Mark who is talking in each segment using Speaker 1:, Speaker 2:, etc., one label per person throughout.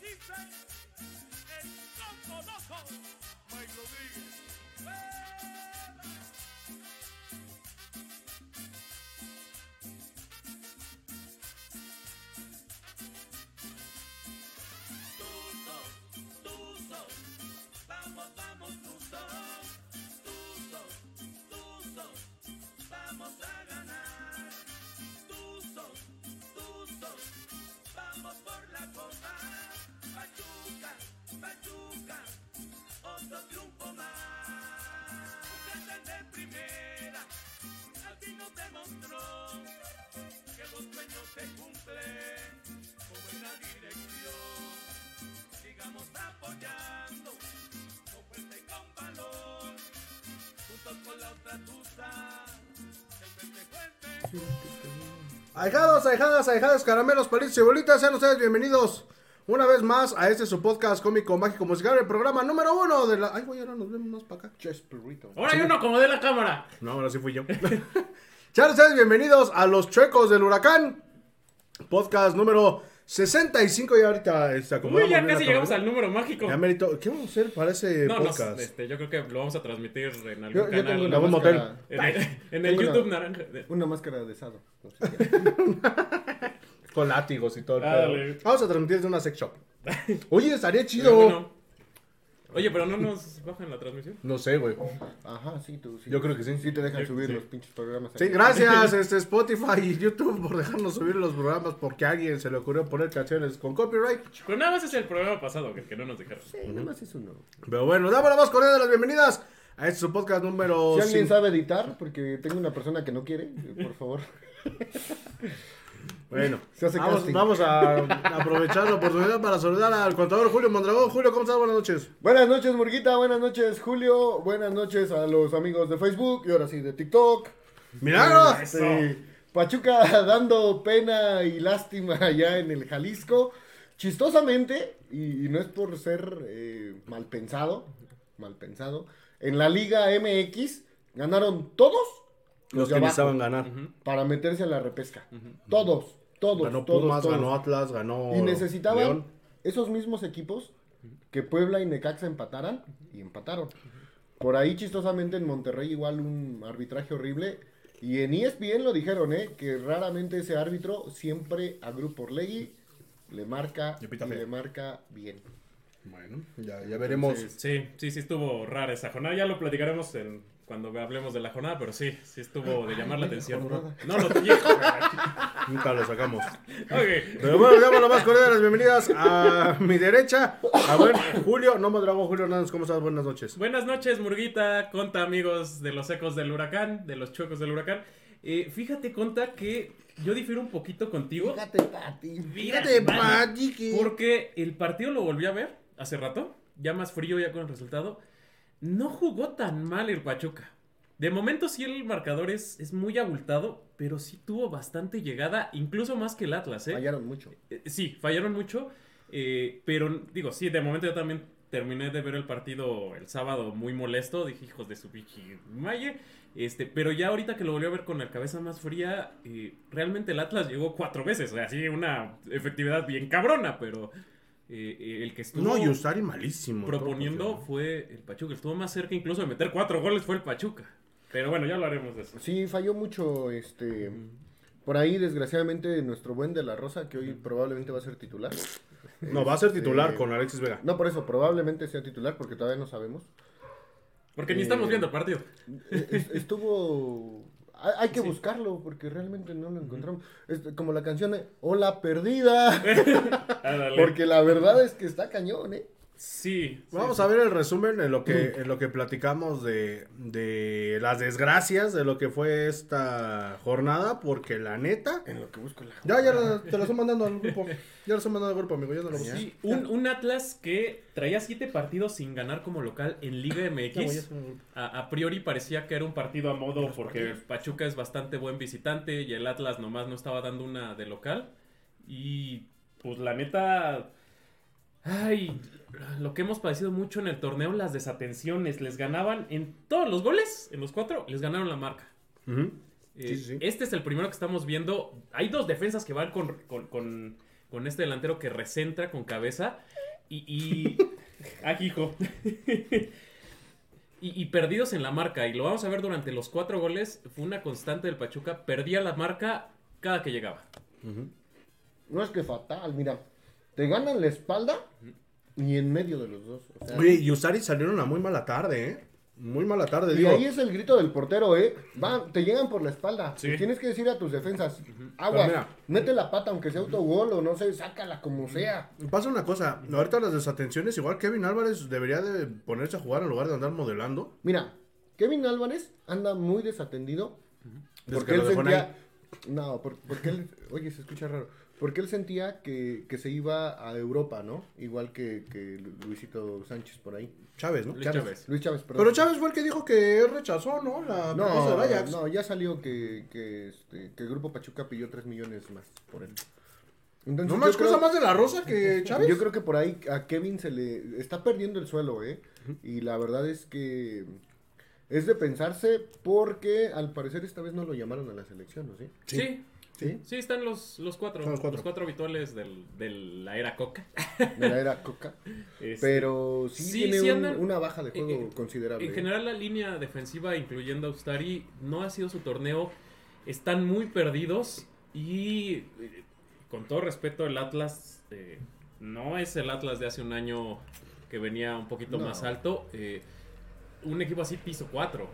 Speaker 1: dice el Loco. Loco, Mike Rodríguez.
Speaker 2: Ahijados, ahijadas, ahijadas, caramelos, palitos y bolitas, sean ustedes bienvenidos una vez más a este su podcast cómico, mágico, musical, el programa número uno de la... Ay, güey, ahora nos vemos más para acá.
Speaker 3: Chespirito.
Speaker 4: Ahora hay uno como de la cámara.
Speaker 2: No, ahora sí fui yo. Sean ustedes bienvenidos a Los Chuecos del Huracán, podcast número 65 y ahorita está como...
Speaker 4: Uy, ya casi llegamos al número mágico.
Speaker 2: Ya merito, ¿qué vamos a hacer para ese
Speaker 4: No, no,
Speaker 2: podcast?
Speaker 4: este, yo creo que lo vamos a transmitir en algún
Speaker 3: Yo, yo
Speaker 4: canal.
Speaker 3: tengo
Speaker 2: la
Speaker 3: una máscara,
Speaker 4: En el, en el
Speaker 3: Tengo una-
Speaker 4: YouTube naranja. de-
Speaker 3: una máscara de sado. No sé qué.
Speaker 2: Con látigos y todo el
Speaker 4: Ah.
Speaker 2: Vamos a transmitir desde una sex shop. Oye, estaría chido.
Speaker 4: Oye, pero no nos bajan la transmisión.
Speaker 2: No sé, güey.
Speaker 3: Ajá, sí, tú. Sí.
Speaker 2: Yo creo que sí.
Speaker 3: Sí te dejan
Speaker 4: Yo-
Speaker 3: subir
Speaker 4: sí.
Speaker 3: los pinches programas.
Speaker 2: Sí,
Speaker 3: ahí.
Speaker 2: gracias este, Spotify y YouTube por dejarnos subir los programas porque a alguien se le ocurrió poner canciones con copyright.
Speaker 4: Pero nada más es el programa pasado que, que no nos dejaron.
Speaker 3: Sí, nada más es uno.
Speaker 2: Pero bueno, damos la más cordial de las bienvenidas a este su podcast número
Speaker 3: Si alguien sabe editar, porque tengo una persona que no quiere, por favor.
Speaker 2: Bueno,
Speaker 3: Se hace
Speaker 2: vamos,
Speaker 3: casting.
Speaker 2: vamos a aprovechar la oportunidad para saludar al contador Julio Mondragón. Julio, ¿cómo estás? Buenas noches.
Speaker 3: Buenas noches, Murguita. Buenas noches, Julio. Buenas noches a los amigos de Facebook y ahora sí de TikTok.
Speaker 2: ¡Milagros!
Speaker 3: Este, Pachuca dando pena y lástima allá en el Jalisco. Chistosamente, y, y no es por ser eh, mal pensado, mal pensado, en la Liga MX ganaron todos
Speaker 2: Los que necesitaban ganar.
Speaker 3: para meterse a la repesca. Todos, todos,
Speaker 2: Ganó
Speaker 3: todos,
Speaker 2: Pumas,
Speaker 3: todos.
Speaker 2: ganó Atlas, ganó
Speaker 3: Y necesitaban
Speaker 2: León.
Speaker 3: esos mismos equipos que Puebla y Necaxa empataran y empataron. Por ahí chistosamente en Monterrey igual un arbitraje horrible. Y en ESPN lo dijeron, ¿eh? Que raramente ese árbitro siempre a Grupo Orlegui le marca
Speaker 2: Y
Speaker 3: y, le marca bien.
Speaker 2: Bueno, ya, ya veremos.
Speaker 4: Sí, sí, sí estuvo rara esa jornada. Ya lo platicaremos en, cuando hablemos de la jornada, pero sí, sí estuvo de llamar la atención.
Speaker 3: jornada.
Speaker 4: No, lo viejo.
Speaker 2: Nunca lo sacamos.
Speaker 4: Ok.
Speaker 2: Pero bueno, damos la más cordial de las bienvenidas a mi derecha. A ver, Julio, no Mondragón, Julio Hernández, ¿cómo estás? Buenas noches.
Speaker 4: Buenas noches, Murguita, Conta, amigos de los ecos del huracán, de los chuecos del huracán. Eh, fíjate, Conta, que yo difiero un poquito contigo.
Speaker 3: Fíjate, Pati.
Speaker 2: Fíjate,
Speaker 4: Mira,
Speaker 2: Pati, que-
Speaker 4: Porque el partido lo volví a ver hace rato, ya más frío, ya con el resultado. No jugó tan mal el Pachuca. De momento sí el marcador es, es muy abultado, pero sí tuvo bastante llegada, incluso más que el Atlas, ¿eh?
Speaker 3: Fallaron mucho.
Speaker 4: Eh, Sí, fallaron mucho, eh, pero digo, sí, de momento yo también terminé de ver el partido el sábado muy molesto, dije, hijos de su pichi maye, este, pero ya ahorita que lo volví a ver con la cabeza más fría, eh, realmente el Atlas llegó cuatro veces, o sea, sí, una efectividad bien cabrona, pero eh, eh, el que estuvo
Speaker 2: No, malísimo.
Speaker 4: proponiendo
Speaker 2: todo,
Speaker 4: fue el Pachuca, estuvo más cerca incluso de meter cuatro goles fue el Pachuca, pero bueno, ya hablaremos de eso.
Speaker 3: Sí, falló mucho este. Por ahí, desgraciadamente, nuestro buen de la Rosa, que hoy probablemente va a ser titular.
Speaker 2: No, va a ser titular
Speaker 3: Este,
Speaker 2: con Alexis Vega.
Speaker 3: No, por eso, probablemente sea titular, porque todavía no sabemos.
Speaker 4: Porque ni
Speaker 3: Eh,
Speaker 4: estamos viendo el partido.
Speaker 3: Es- Estuvo. Hay, que
Speaker 4: Sí.
Speaker 3: buscarlo, porque realmente no lo encontramos. Es como la canción de Hola Perdida. Porque la verdad es que está cañón, ¿eh?
Speaker 4: Sí.
Speaker 2: Vamos
Speaker 4: sí,
Speaker 2: a ver el resumen en lo que, en lo que platicamos de, de las desgracias de lo que fue esta jornada, porque la neta.
Speaker 3: En lo que busco la.
Speaker 2: Ya, ya la- te lo estoy mandando al grupo. Ya lo estoy mandando al grupo, amigo. Ya no lo busco.
Speaker 4: Sí, un, un Atlas que traía siete partidos sin ganar como local en Liga MX. a priori parecía que era un partido a modo porque Pachuca es bastante buen visitante y el Atlas nomás no estaba dando una de local. Y pues la neta... Ay, lo que hemos padecido mucho en el torneo, las desatenciones. Les ganaban en todos los goles, en los cuatro, les ganaron la marca. Eh,
Speaker 2: Sí, sí, sí.
Speaker 4: Este es el primero que estamos viendo. Hay dos defensas que van con, con, con- con este delantero que recentra con cabeza. Y. y... Hijo. y, y perdidos en la marca. Y lo vamos a ver durante los cuatro goles. Fue una constante del Pachuca. Perdía la marca cada que llegaba.
Speaker 3: No es que fatal, mira. Te ganan la espalda y en medio de los dos. o sea,
Speaker 2: Oye, y Usari salieron a muy mala tarde, ¿eh? Muy mala tarde,
Speaker 3: y
Speaker 2: digo.
Speaker 3: ahí es el grito del portero, ¿eh? Va, te llegan por la espalda.
Speaker 4: Sí.
Speaker 3: Y Tienes que decir a tus defensas, agua,
Speaker 2: Pero mira.
Speaker 3: mete la pata aunque sea autogol o no sé, sácala como sea.
Speaker 2: Pasa una cosa, ahorita las desatenciones, igual Kevin Álvarez debería de ponerse a jugar en lugar de andar modelando.
Speaker 3: Mira, Kevin Álvarez anda muy desatendido porque
Speaker 2: que
Speaker 3: él sentía... No, por- porque él... Oye, se escucha raro. Porque él sentía que, que se iba a Europa, ¿no? Igual que, que Luisito Sánchez por ahí.
Speaker 2: Chávez, ¿no?
Speaker 4: Luis Chávez.
Speaker 3: Luis Chávez, perdón.
Speaker 2: Pero Chávez fue el que dijo que él rechazó, ¿no? La
Speaker 3: No,
Speaker 2: del Ajax.
Speaker 3: no, ya salió que, que, este, que el Grupo Pachuca pidió 3 millones más por él. Entonces,
Speaker 2: ¿No más
Speaker 3: creo-
Speaker 2: cosa más de la Rosa que Chávez?
Speaker 3: Yo creo que por ahí a Kevin se le está perdiendo el suelo, ¿eh? Y la verdad es que es de pensarse porque al parecer esta vez no lo llamaron a la selección, ¿no? ¿Sí?
Speaker 4: Sí.
Speaker 3: ¿Sí?
Speaker 4: Sí, están los, los cuatro.
Speaker 2: Los cuatro.
Speaker 4: habituales del, de la era Coca.
Speaker 3: De la era Coca.
Speaker 4: Este,
Speaker 3: Pero sí,
Speaker 4: Sí,
Speaker 3: tiene
Speaker 4: sí
Speaker 3: un-
Speaker 4: andan-
Speaker 3: una baja de juego
Speaker 4: eh,
Speaker 3: considerable.
Speaker 4: En
Speaker 3: ¿eh?
Speaker 4: general la línea defensiva, incluyendo a Ustari, no ha sido su torneo. Están muy perdidos y eh, con todo respeto el Atlas eh, no es el Atlas de hace un año que venía un poquito
Speaker 3: No.
Speaker 4: más alto. eh, un equipo así piso 4,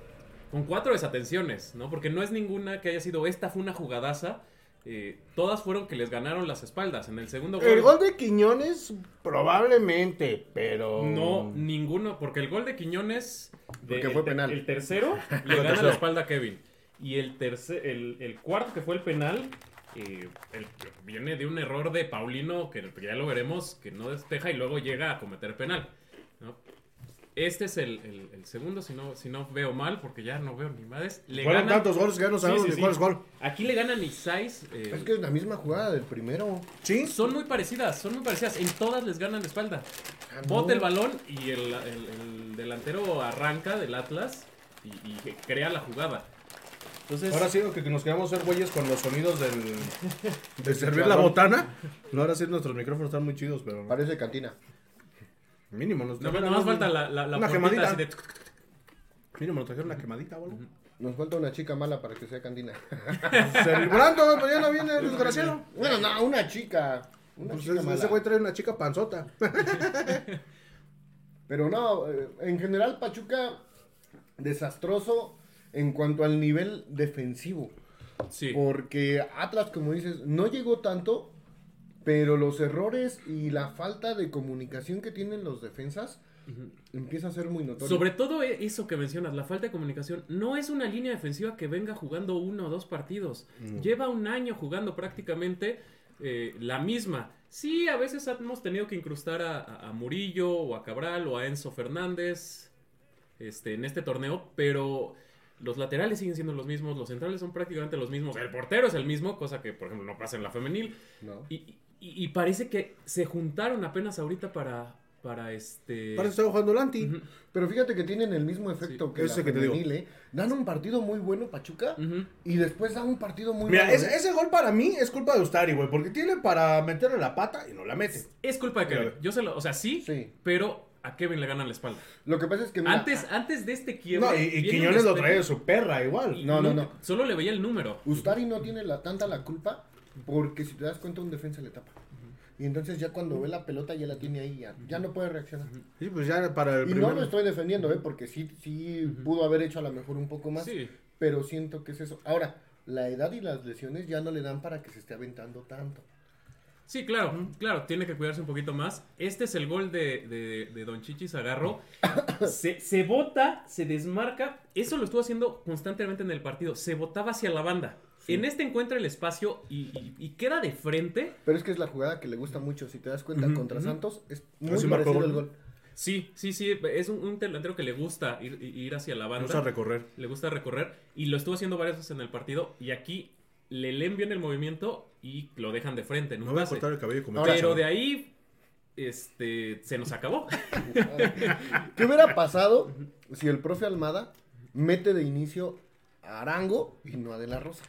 Speaker 4: con cuatro desatenciones, ¿no? Porque no es ninguna que haya sido esta fue una jugadaza. Eh, todas fueron que les ganaron las espaldas. En el segundo
Speaker 2: El gol de Quiñones, probablemente, pero.
Speaker 4: No, ninguno, porque el gol de Quiñones, de-
Speaker 3: Porque fue
Speaker 4: el,
Speaker 3: penal.
Speaker 4: el tercero, le gana
Speaker 2: tercero.
Speaker 4: la espalda a Kevin. Y el tercer, el, el cuarto que fue el penal, eh, el- viene de un error de Paulino, que ya lo veremos, que no despeja y luego llega a cometer penal. Este es el, el- el segundo, si no, si no veo mal, porque ya no veo ni madres. Le ganan-
Speaker 2: tantos goles que ya no sabemos
Speaker 4: sí,
Speaker 2: ni
Speaker 4: sí.
Speaker 2: cuál es gol.
Speaker 4: Aquí le ganan Isais. eh,
Speaker 3: Es que es la misma jugada del primero.
Speaker 2: Sí.
Speaker 4: son muy parecidas, son muy parecidas. En todas les ganan de espalda.
Speaker 3: Ah,
Speaker 4: Bota
Speaker 3: no.
Speaker 4: el balón y el, el- el delantero arranca del Atlas y, y crea la jugada. Entonces,
Speaker 2: Ahora sí que que nos quedamos ser güeyes con los sonidos del, de servir la botana. No, ahora sí nuestros micrófonos están muy chidos, pero
Speaker 3: Parece cantina.
Speaker 2: Mínimo nos
Speaker 4: no,
Speaker 2: trajeron
Speaker 4: más
Speaker 2: un-
Speaker 4: falta la, la, la
Speaker 2: una
Speaker 4: puntita
Speaker 2: quemadita.
Speaker 4: así de-
Speaker 2: Mínimo nos trajeron una quemadita o algo.
Speaker 3: Nos falta una chica mala para que sea cantina.
Speaker 2: Pues el Brando, pues ya no viene el desgraciado.
Speaker 3: bueno, no, una chica. Una
Speaker 2: Pues
Speaker 3: chica
Speaker 2: ese,
Speaker 3: mala.
Speaker 2: ese güey trae una chica panzota.
Speaker 3: Pero no, eh, en general Pachuca desastroso en cuanto al nivel defensivo.
Speaker 4: Sí.
Speaker 3: Porque Atlas, como dices, no llegó tanto, pero los errores y la falta de comunicación que tienen los defensas empieza a ser muy notorio.
Speaker 4: Sobre todo e- eso que mencionas, la falta de comunicación. No es una línea defensiva que venga jugando uno o dos partidos. Lleva un año jugando prácticamente eh, la misma. Sí, a veces hemos tenido que incrustar a, a- a Murillo o a Cabral o a Enzo Fernández este, en este torneo, pero los laterales siguen siendo los mismos, los centrales son prácticamente los mismos, el portero es el mismo, cosa que por ejemplo no pasa en la femenil.
Speaker 3: ¿no?
Speaker 4: Y, y- y parece que se juntaron apenas ahorita para, para este...
Speaker 2: Parece que está jugando Lanti.
Speaker 4: Ujú.
Speaker 3: Pero fíjate que tienen el mismo efecto
Speaker 4: Sí,
Speaker 3: que
Speaker 2: ese que te digo.
Speaker 3: ¿eh? Dan un partido muy bueno Pachuca y después dan un partido muy
Speaker 2: Mira,
Speaker 3: malo.
Speaker 2: ese,
Speaker 3: ¿eh?
Speaker 2: ese gol para mí es culpa de Ustari, güey. Porque tiene para meterle la pata y no la mete.
Speaker 4: Es culpa de Kevin. Yo se lo, o sea, sí,
Speaker 3: Sí.
Speaker 4: pero a Kevin le ganan la espalda.
Speaker 3: Lo que pasa es que mira,
Speaker 4: Antes, antes de este quiebre.
Speaker 2: No, y, y Quiñones lo trae de su perra igual.
Speaker 3: No, no,
Speaker 4: nunca-
Speaker 3: no.
Speaker 4: Solo le veía el número.
Speaker 3: Ustari no tiene la, tanta la culpa porque si te das cuenta un defensa le tapa. Y entonces ya cuando ve la pelota ya la tiene ahí, ya, ya no puede reaccionar.
Speaker 2: Sí, pues ya para el
Speaker 3: Y
Speaker 2: primer...
Speaker 3: no lo estoy defendiendo, ¿eh? porque sí, sí pudo haber hecho a lo mejor un poco más,
Speaker 4: Sí.
Speaker 3: pero siento que es eso. Ahora, la edad y las lesiones ya no le dan para que se esté aventando tanto.
Speaker 4: Sí, claro, claro, tiene que cuidarse un poquito más. Este es el gol de, de, de Don Chichi Zagarro. Se, se bota, se desmarca. Eso lo estuvo haciendo constantemente en el partido. Se botaba hacia la banda. En este encuentra el espacio y, y- y queda de frente.
Speaker 3: Pero es que es la jugada que le gusta mucho. Si te das cuenta, contra. Santos es muy
Speaker 2: Así marcó
Speaker 3: parecido el
Speaker 2: gol.
Speaker 4: Sí, sí, sí. Es un, un delantero que le gusta ir, ir hacia la banda.
Speaker 2: Vamos a recorrer.
Speaker 4: le gusta recorrer y lo estuvo haciendo varias veces en el partido y aquí le leen bien el movimiento y lo dejan de frente en un
Speaker 2: voy a cortar el cabello como
Speaker 3: Ahora,
Speaker 4: Pero de ahí este se nos acabó.
Speaker 3: ¿Qué hubiera pasado si el profe Almada mete de inicio a Arango y no a De La Rosa?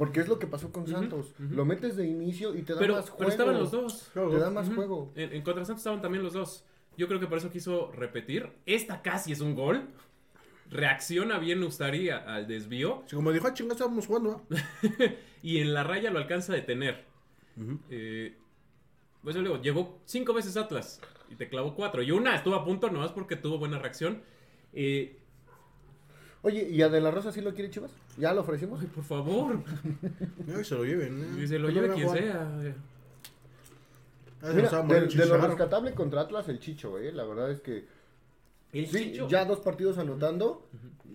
Speaker 3: Porque es lo que pasó con Santos. Lo metes de inicio y te da
Speaker 4: pero,
Speaker 3: más juego.
Speaker 4: pero estaban los dos.
Speaker 3: Te da más juego.
Speaker 4: En, en contra Santos estaban también los dos. Yo creo que por eso quiso repetir. Esta casi es un gol. Reacciona bien Ustari al desvío
Speaker 2: Sí, como dijo, ah, chinga, estábamos jugando. ¿ah?".
Speaker 4: y en la raya lo alcanza a detener. Eh, pues yo le digo, llegó cinco veces Atlas y te clavó cuatro. Y una estuvo a punto nomás porque tuvo buena reacción. Eh,
Speaker 3: Oye, ¿y a De La Rosa sí lo quiere Chivas? ¿Ya lo ofrecimos?
Speaker 4: ay, por favor,
Speaker 2: que se lo lleven. ¿eh?
Speaker 4: que se lo
Speaker 2: No
Speaker 4: lleve quien
Speaker 2: jugar.
Speaker 4: sea.
Speaker 2: Ah,
Speaker 3: Mira,
Speaker 2: estaba
Speaker 3: de, lo rescatable contra Atlas, el Chicho, ¿eh? La verdad es que
Speaker 4: El
Speaker 3: sí,
Speaker 4: Chicho-
Speaker 3: ya dos partidos anotando,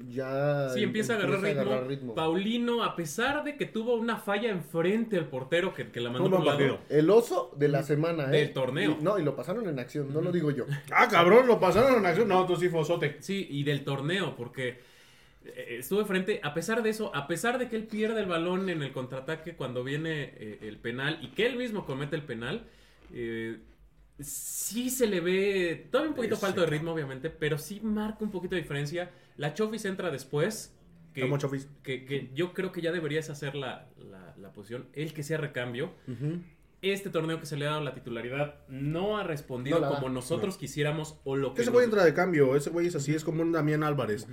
Speaker 3: ya
Speaker 4: Sí, empieza a agarrar
Speaker 3: empieza
Speaker 4: ritmo.
Speaker 3: agarrar ritmo.
Speaker 4: Paulino, a pesar de que tuvo una falla enfrente al portero que, que la mandó
Speaker 2: Un
Speaker 4: por lado.
Speaker 3: El oso de la semana, ¿eh?
Speaker 4: Del torneo.
Speaker 3: Y- no, y lo pasaron en acción, no lo digo yo.
Speaker 2: Ah, cabrón, lo pasaron en acción. No, tú sí, fosote.
Speaker 4: Sí, y del torneo, porque eh, estuvo de frente. A pesar de eso, a pesar de que él pierde el balón en el contraataque cuando viene eh, el penal y que él mismo comete el penal, eh, sí se le ve todavía un poquito
Speaker 2: Ese
Speaker 4: falto de ritmo, obviamente, pero sí marca un poquito de diferencia. La Chofis entra después. Que, que, que yo creo que ya deberías hacer la, la, la posición, el que sea recambio. Este torneo que se le ha dado la titularidad no ha respondido
Speaker 3: No la da.
Speaker 4: como nosotros quisiéramos o lo que
Speaker 2: ese
Speaker 4: nos-
Speaker 2: güey entra de cambio, ese güey es así, es como un Damián Álvarez.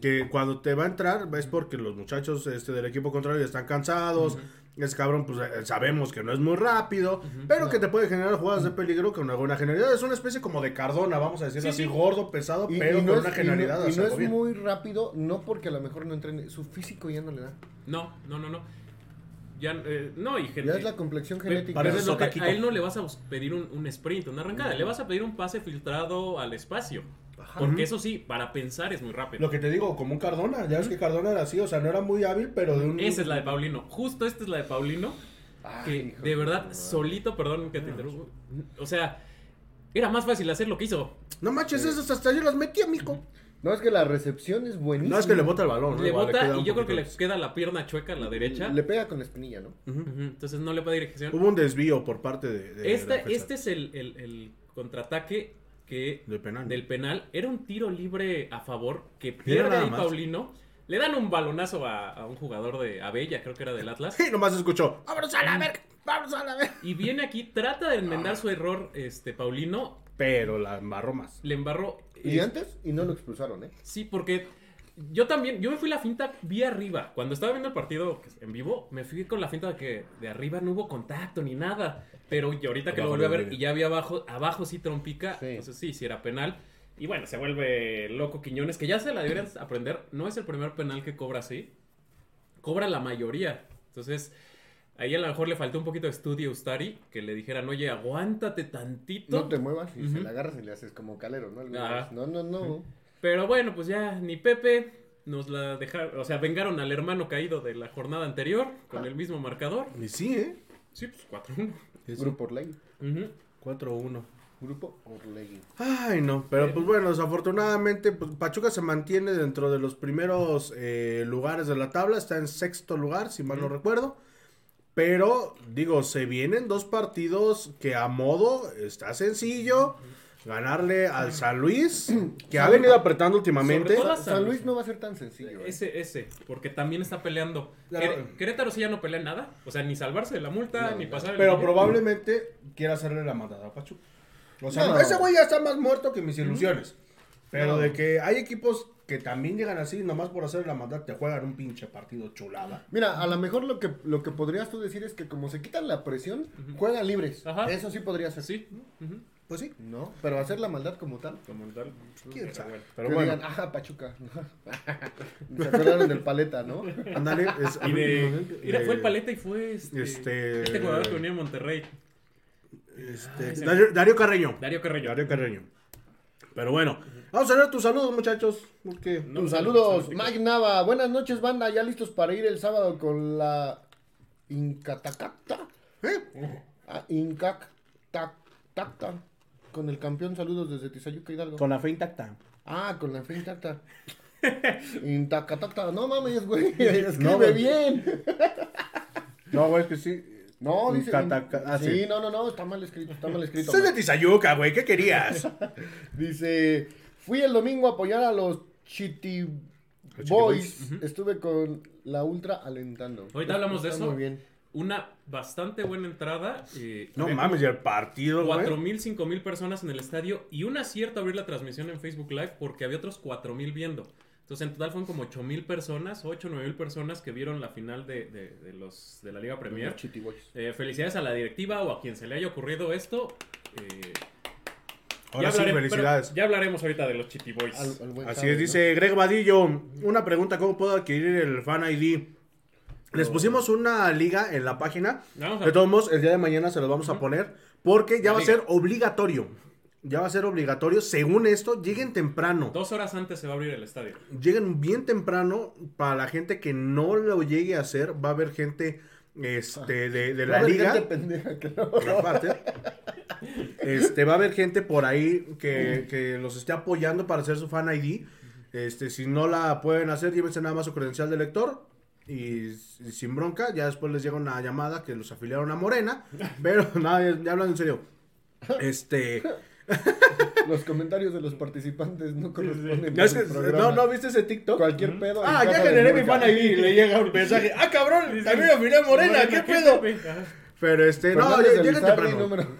Speaker 2: Que cuando te va a entrar es porque los muchachos este, del equipo contrario están cansados. Ese cabrón, pues eh, sabemos que no es muy rápido, pero que te puede generar jugadas de peligro con alguna generalidad. Es una especie como de Cardona, vamos a decirlo
Speaker 4: Sí,
Speaker 2: así,
Speaker 4: sí.
Speaker 2: gordo, pesado,
Speaker 3: Y,
Speaker 2: pero
Speaker 3: y no
Speaker 2: con
Speaker 3: es,
Speaker 2: una
Speaker 3: y no-
Speaker 2: generalidad.
Speaker 3: y no es
Speaker 2: bien.
Speaker 3: muy rápido, no porque a lo mejor no entrene, su físico ya no le da.
Speaker 4: No, no, no, no. Ya, eh, no, y gente.
Speaker 3: Ya es la complexión genética.
Speaker 2: parece
Speaker 4: pero es lo que-
Speaker 2: Sotaquito.
Speaker 4: a él no le vas a pedir un, un sprint, una arrancada, le vas a pedir un pase filtrado al espacio. Porque eso sí, para pensar es muy rápido.
Speaker 2: Lo que te digo, como un Cardona, ya ves que Cardona era así, o sea, no era muy hábil, pero de un...
Speaker 4: Esa es la de Paulino. Justo esta es la de Paulino.
Speaker 3: Ay,
Speaker 4: Que de verdad, solito, perdón que te interrumpa. O sea, era más fácil hacer lo que hizo.
Speaker 2: No manches, esas hasta yo las metí, amigo.
Speaker 3: No, es que la recepción es buenísima.
Speaker 2: No, es que le bota el balón. ¿no?
Speaker 4: Le
Speaker 2: Igual
Speaker 4: bota y yo creo que le queda la pierna chueca a la derecha.
Speaker 3: Le pega con la espinilla, ¿no?
Speaker 2: Ujú.
Speaker 4: Ujú, Entonces no le puede dirección.
Speaker 2: Hubo un desvío por parte de... de
Speaker 4: Este, este es el, el- el contraataque que
Speaker 2: De penal.
Speaker 4: del penal. Era un tiro libre a favor que pierde ahí. Paulino. Le dan un balonazo a, a un jugador de Abella, creo que era del Atlas.
Speaker 2: Y nomás escuchó, vámonos a la verga, vámonos a la verga.
Speaker 4: Y viene aquí, trata de enmendar su error, este Paulino.
Speaker 2: Pero la embarró más.
Speaker 4: Le embarró.
Speaker 3: Y
Speaker 4: eh,
Speaker 3: antes, y no lo expulsaron, ¿eh?
Speaker 4: Sí, porque yo también, yo me fui la finta vía arriba. Cuando estaba viendo el partido en vivo, me fui con la finta de que de arriba no hubo contacto ni nada. Pero y ahorita que lo volví a ver y ya había abajo, abajo sí trompica,
Speaker 3: Sí.
Speaker 4: entonces sí, sí era penal. Y bueno, se vuelve loco Quiñones, que ya se la deberían aprender. No es el primer penal que cobra así. Cobra la mayoría. Entonces, ahí a lo mejor le faltó un poquito de estudio a Ustari, que le dijeran, oye, aguántate tantito.
Speaker 3: No te muevas y se la agarras y le haces como calero, ¿no? Le
Speaker 4: Ah.
Speaker 3: No, no, no.
Speaker 4: Pero bueno, pues ya ni Pepe nos la dejaron, o sea, vengaron al hermano caído de la jornada anterior con el mismo marcador.
Speaker 2: Y sí, ¿eh?
Speaker 4: Sí, pues 4-1.
Speaker 3: Grupo Orlegui.
Speaker 4: Ujú.
Speaker 2: 4-1.
Speaker 3: Grupo Orlegui.
Speaker 2: Ay, no, pero pues bueno, desafortunadamente pues, Pachuca se mantiene dentro de los primeros eh, lugares de la tabla, está en sexto lugar, si mal no recuerdo. Pero, digo, se vienen dos partidos que a modo está sencillo. Ganarle al San Luis, que ha venido apretando últimamente.
Speaker 4: Sobre todo a
Speaker 3: San Luis no va a ser tan sencillo. ¿eh?
Speaker 4: Ese, ese, porque también está peleando.
Speaker 2: No.
Speaker 4: Querétaro sí ya no pelea nada, o sea, ni salvarse de la multa,
Speaker 3: No,
Speaker 4: ni
Speaker 3: no.
Speaker 4: pasar el
Speaker 2: Pero probablemente quiera hacerle la mandada a Pachuca. O sea,
Speaker 3: No.
Speaker 2: ese güey ya está más muerto que mis ilusiones. Pero
Speaker 3: No.
Speaker 2: de que hay equipos que también llegan así, nomás por hacerle la mandada, te juegan un pinche partido chulada.
Speaker 3: Mira, a lo mejor lo que, lo que podrías tú decir es que como se quitan la presión, juegan libres.
Speaker 4: Ajá.
Speaker 3: Eso sí podría ser.
Speaker 4: Sí. ujú.
Speaker 2: Pues sí.
Speaker 3: ¿no? Pero hacer la maldad como tal.
Speaker 4: Como tal.
Speaker 2: ¿Quién
Speaker 4: pero
Speaker 2: sabe?
Speaker 4: bueno.
Speaker 2: Pero
Speaker 3: que
Speaker 2: bueno,
Speaker 3: digan, ah, Pachuca. Se acordaron del paleta, ¿no?
Speaker 2: ándale. es-
Speaker 4: Y de. Mira, fue el
Speaker 2: eh,
Speaker 4: paleta y fue este.
Speaker 2: este-
Speaker 4: Este jugador que venía en Monterrey.
Speaker 2: este,
Speaker 4: ese-
Speaker 2: Darío, Darío Carreño.
Speaker 4: Darío Carreño.
Speaker 2: Darío Carreño. Pero bueno, vamos a ver tus saludos, muchachos. Porque
Speaker 4: No,
Speaker 3: Tus saludos,
Speaker 4: no,
Speaker 3: Mike Nava. Buenas noches, banda. ¿Ya listos para ir el sábado con la Incatacacta?
Speaker 2: ¿Eh?
Speaker 3: Ah, Incactacta. Con el campeón, saludos desde Tizayuca Hidalgo.
Speaker 2: Con la fe intacta.
Speaker 3: Ah, con la fe intacta. Intacatacta. No mames, güey. Escribe
Speaker 2: No, güey.
Speaker 3: bien.
Speaker 2: No, güey, es que sí.
Speaker 3: No, dice.
Speaker 2: Ah,
Speaker 3: sí,
Speaker 2: sí.
Speaker 3: no, no, no. Está mal escrito. Está mal escrito.
Speaker 2: Soy de. Tizayuca, güey. ¿Qué querías?
Speaker 3: Dice, fui el domingo a apoyar a los Chiti Boys. Estuve con la Ultra alentando.
Speaker 4: Ahorita hablamos de
Speaker 3: Está
Speaker 4: eso.
Speaker 3: Muy bien.
Speaker 4: Una bastante buena entrada. eh,
Speaker 2: No mames, y el partido, güey.
Speaker 4: 4.000, 5.000 personas en el estadio y un acierto abrir la transmisión en Facebook Live porque había otros 4.000 viendo. Entonces en total fueron como 8.000 personas, 8 o 9.000 personas que vieron la final de, de- de los, de la Liga Premier.
Speaker 3: Los Chiti Boys.
Speaker 4: Eh, felicidades a la directiva o a quien se le haya ocurrido esto. Eh,
Speaker 2: Ahora sí, felicidades.
Speaker 4: ya hablaremos ahorita de los Chitty Boys.
Speaker 3: Al- al buen
Speaker 2: Así es,
Speaker 3: ¿no?
Speaker 2: dice Greg Vadillo. Una pregunta, ¿cómo puedo adquirir el Fan ID? Les pusimos una liga en la página.
Speaker 4: Vamos a-
Speaker 2: De todos modos, el día de mañana se los vamos a poner. Porque ya
Speaker 4: La
Speaker 2: va a
Speaker 4: liga.
Speaker 2: ser obligatorio. Ya va a ser obligatorio. Según esto, lleguen temprano.
Speaker 4: Dos horas antes se va a abrir el estadio.
Speaker 2: Lleguen bien temprano. Para la gente que no lo llegue a hacer, va a haber gente este, de, de
Speaker 3: Va a
Speaker 2: la
Speaker 3: haber
Speaker 2: liga.
Speaker 3: gente pendeja que no.
Speaker 2: aparte. Este, va a haber gente por ahí que, que los esté apoyando para hacer su fan ID. Este, si no la pueden hacer, llévense nada más su credencial de lector. Y, sin bronca, ya después les llega una llamada que los afiliaron a Morena. Pero nada, ya, ya hablan en serio. Este.
Speaker 3: Los comentarios de los participantes no corresponden. Programa.
Speaker 2: no, ¿no viste ese TikTok?
Speaker 3: Cualquier pedo.
Speaker 2: Ah, ya generé mi fan ID. Y le llega un mensaje. Ah, cabrón, también afilié a Morena. ¿Qué pedo? Pero este, no,
Speaker 3: Fernández de
Speaker 2: lleguen temprano.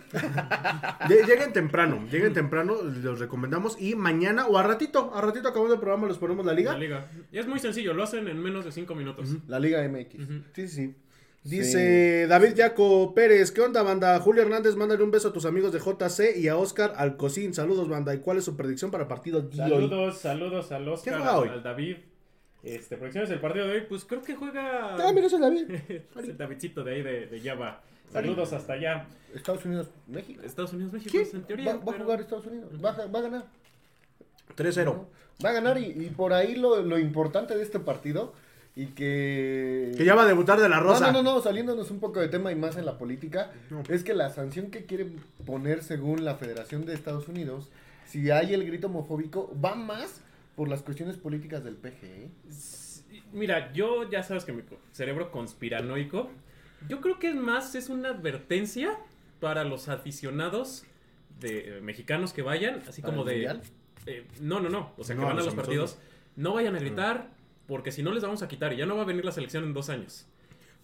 Speaker 2: Lleguen temprano, lleguen temprano, los recomendamos. Y mañana o a ratito, a ratito acabamos el programa, les ponemos la liga.
Speaker 4: La liga. Y es muy sencillo, lo hacen en menos de 5 minutos.
Speaker 3: La Liga MX.
Speaker 2: Sí, sí. Dice David Yaco Pérez, ¿qué onda, banda? Julio Hernández, mándale un beso a tus amigos de JC y a Oscar Alcocín. Saludos, banda. ¿Y cuál es su predicción para el partido de hoy?
Speaker 4: Saludos, saludos al Oscar, al David. Este, predicciones del partido de hoy, pues creo que juega
Speaker 2: Ah, mira, ese es David.
Speaker 4: es el Davidcito de ahí de, de Java. Saludos hasta allá.
Speaker 3: Estados Unidos, México.
Speaker 4: Estados Unidos, México,
Speaker 2: ¿Qué?
Speaker 4: pues, en teoría.
Speaker 3: Va, va a jugar Estados Unidos. Va, a- va a ganar.
Speaker 2: 3-0.
Speaker 3: Va a ganar y, y por ahí lo, lo importante de este partido y que...
Speaker 2: Que ya va a debutar de la Rosa.
Speaker 3: no, no, no, saliéndonos un poco de tema y más en la política, es que la sanción que quiere poner según la Federación de Estados Unidos, si hay el grito homofóbico, va más por las cuestiones políticas del PG. ¿eh?
Speaker 4: Mira, yo ya sabes que mi cerebro conspiranoico, yo creo que es más, es una advertencia para los aficionados de eh, mexicanos que vayan, así
Speaker 3: ¿Para
Speaker 4: como
Speaker 3: el
Speaker 4: de...
Speaker 3: Mundial?
Speaker 4: eh, no, no, no, o sea, que van a
Speaker 2: los
Speaker 4: partidos, no vayan a gritar, porque si no les vamos a quitar y ya no va a venir la selección en dos años.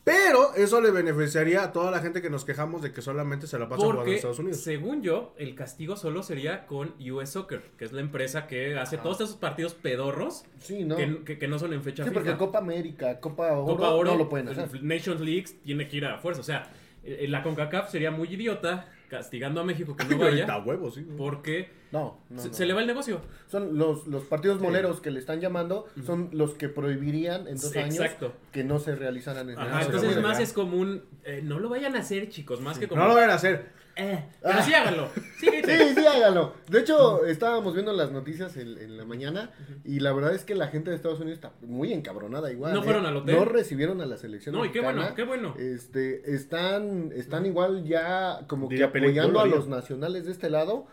Speaker 2: Pero eso le beneficiaría a toda la gente que nos quejamos de que solamente se la pasa jugando en Estados Unidos.
Speaker 4: según yo, el castigo solo sería con US Soccer, que es la empresa que hace todos esos partidos pedorros
Speaker 3: Sí, ¿no?
Speaker 4: que, que- que no son en fecha
Speaker 3: Sí,
Speaker 4: FIFA.
Speaker 3: porque Copa América, Copa Oro,
Speaker 4: Copa Oro,
Speaker 3: no lo pueden hacer.
Speaker 4: Nations League tiene que ir a fuerza. O sea, eh, la CONCACAF sería muy idiota castigando a México que no vaya
Speaker 2: huevos, sí.
Speaker 4: porque
Speaker 3: No, no,
Speaker 4: se,
Speaker 3: no.
Speaker 4: se le va el negocio.
Speaker 3: Son los, los partidos moleros que le están llamando, son los que prohibirían en dos años
Speaker 4: exacto.
Speaker 3: que no se realizaran en
Speaker 4: Ajá,
Speaker 2: Ah,
Speaker 4: entonces más es como un... eh, no lo vayan a hacer, chicos, más que como...
Speaker 2: No lo vayan a hacer.
Speaker 4: Eh, pero sí háganlo. Sí.
Speaker 3: Sí, sí, hágalo. De hecho, estábamos viendo las noticias en, en la mañana y la verdad es que la gente de Estados Unidos está muy encabronada igual.
Speaker 4: ¿No
Speaker 3: ¿eh?
Speaker 4: fueron al hotel?
Speaker 3: No recibieron a la selección
Speaker 4: No, y qué bueno, qué bueno.
Speaker 3: Este, están, están igual ya como que apoyando a los nacionales de este lado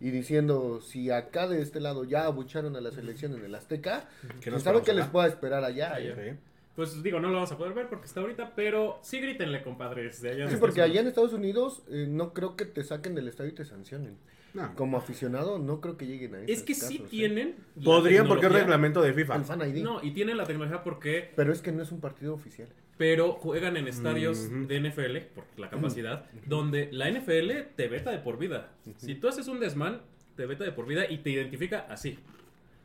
Speaker 3: y diciendo, si acá de este lado ya abucharon a la selección en el Azteca,
Speaker 2: ¿Qué
Speaker 3: pues
Speaker 4: ¿ah?
Speaker 2: esperamos
Speaker 3: les pueda esperar allá.
Speaker 4: Allá.
Speaker 3: ¿eh?
Speaker 4: Pues digo, no lo vamos a poder ver porque está ahorita, pero sí grítenle, compadres. De allá de
Speaker 3: Sí, porque allá en Estados Unidos eh, no creo que te saquen del estadio y te sancionen.
Speaker 2: No.
Speaker 3: Como aficionado no creo que lleguen a eso.
Speaker 4: Es que sí
Speaker 3: ¿eh?
Speaker 4: tienen...
Speaker 2: Podrían porque es reglamento de FIFA.
Speaker 3: El fan ID.
Speaker 4: No, y tienen la tecnología porque
Speaker 3: Pero es que no es un partido oficial.
Speaker 4: pero juegan en estadios de NFL, por la capacidad, donde la NFL te veta de por vida. Si tú haces un desmán, te veta de por vida y te identifica así.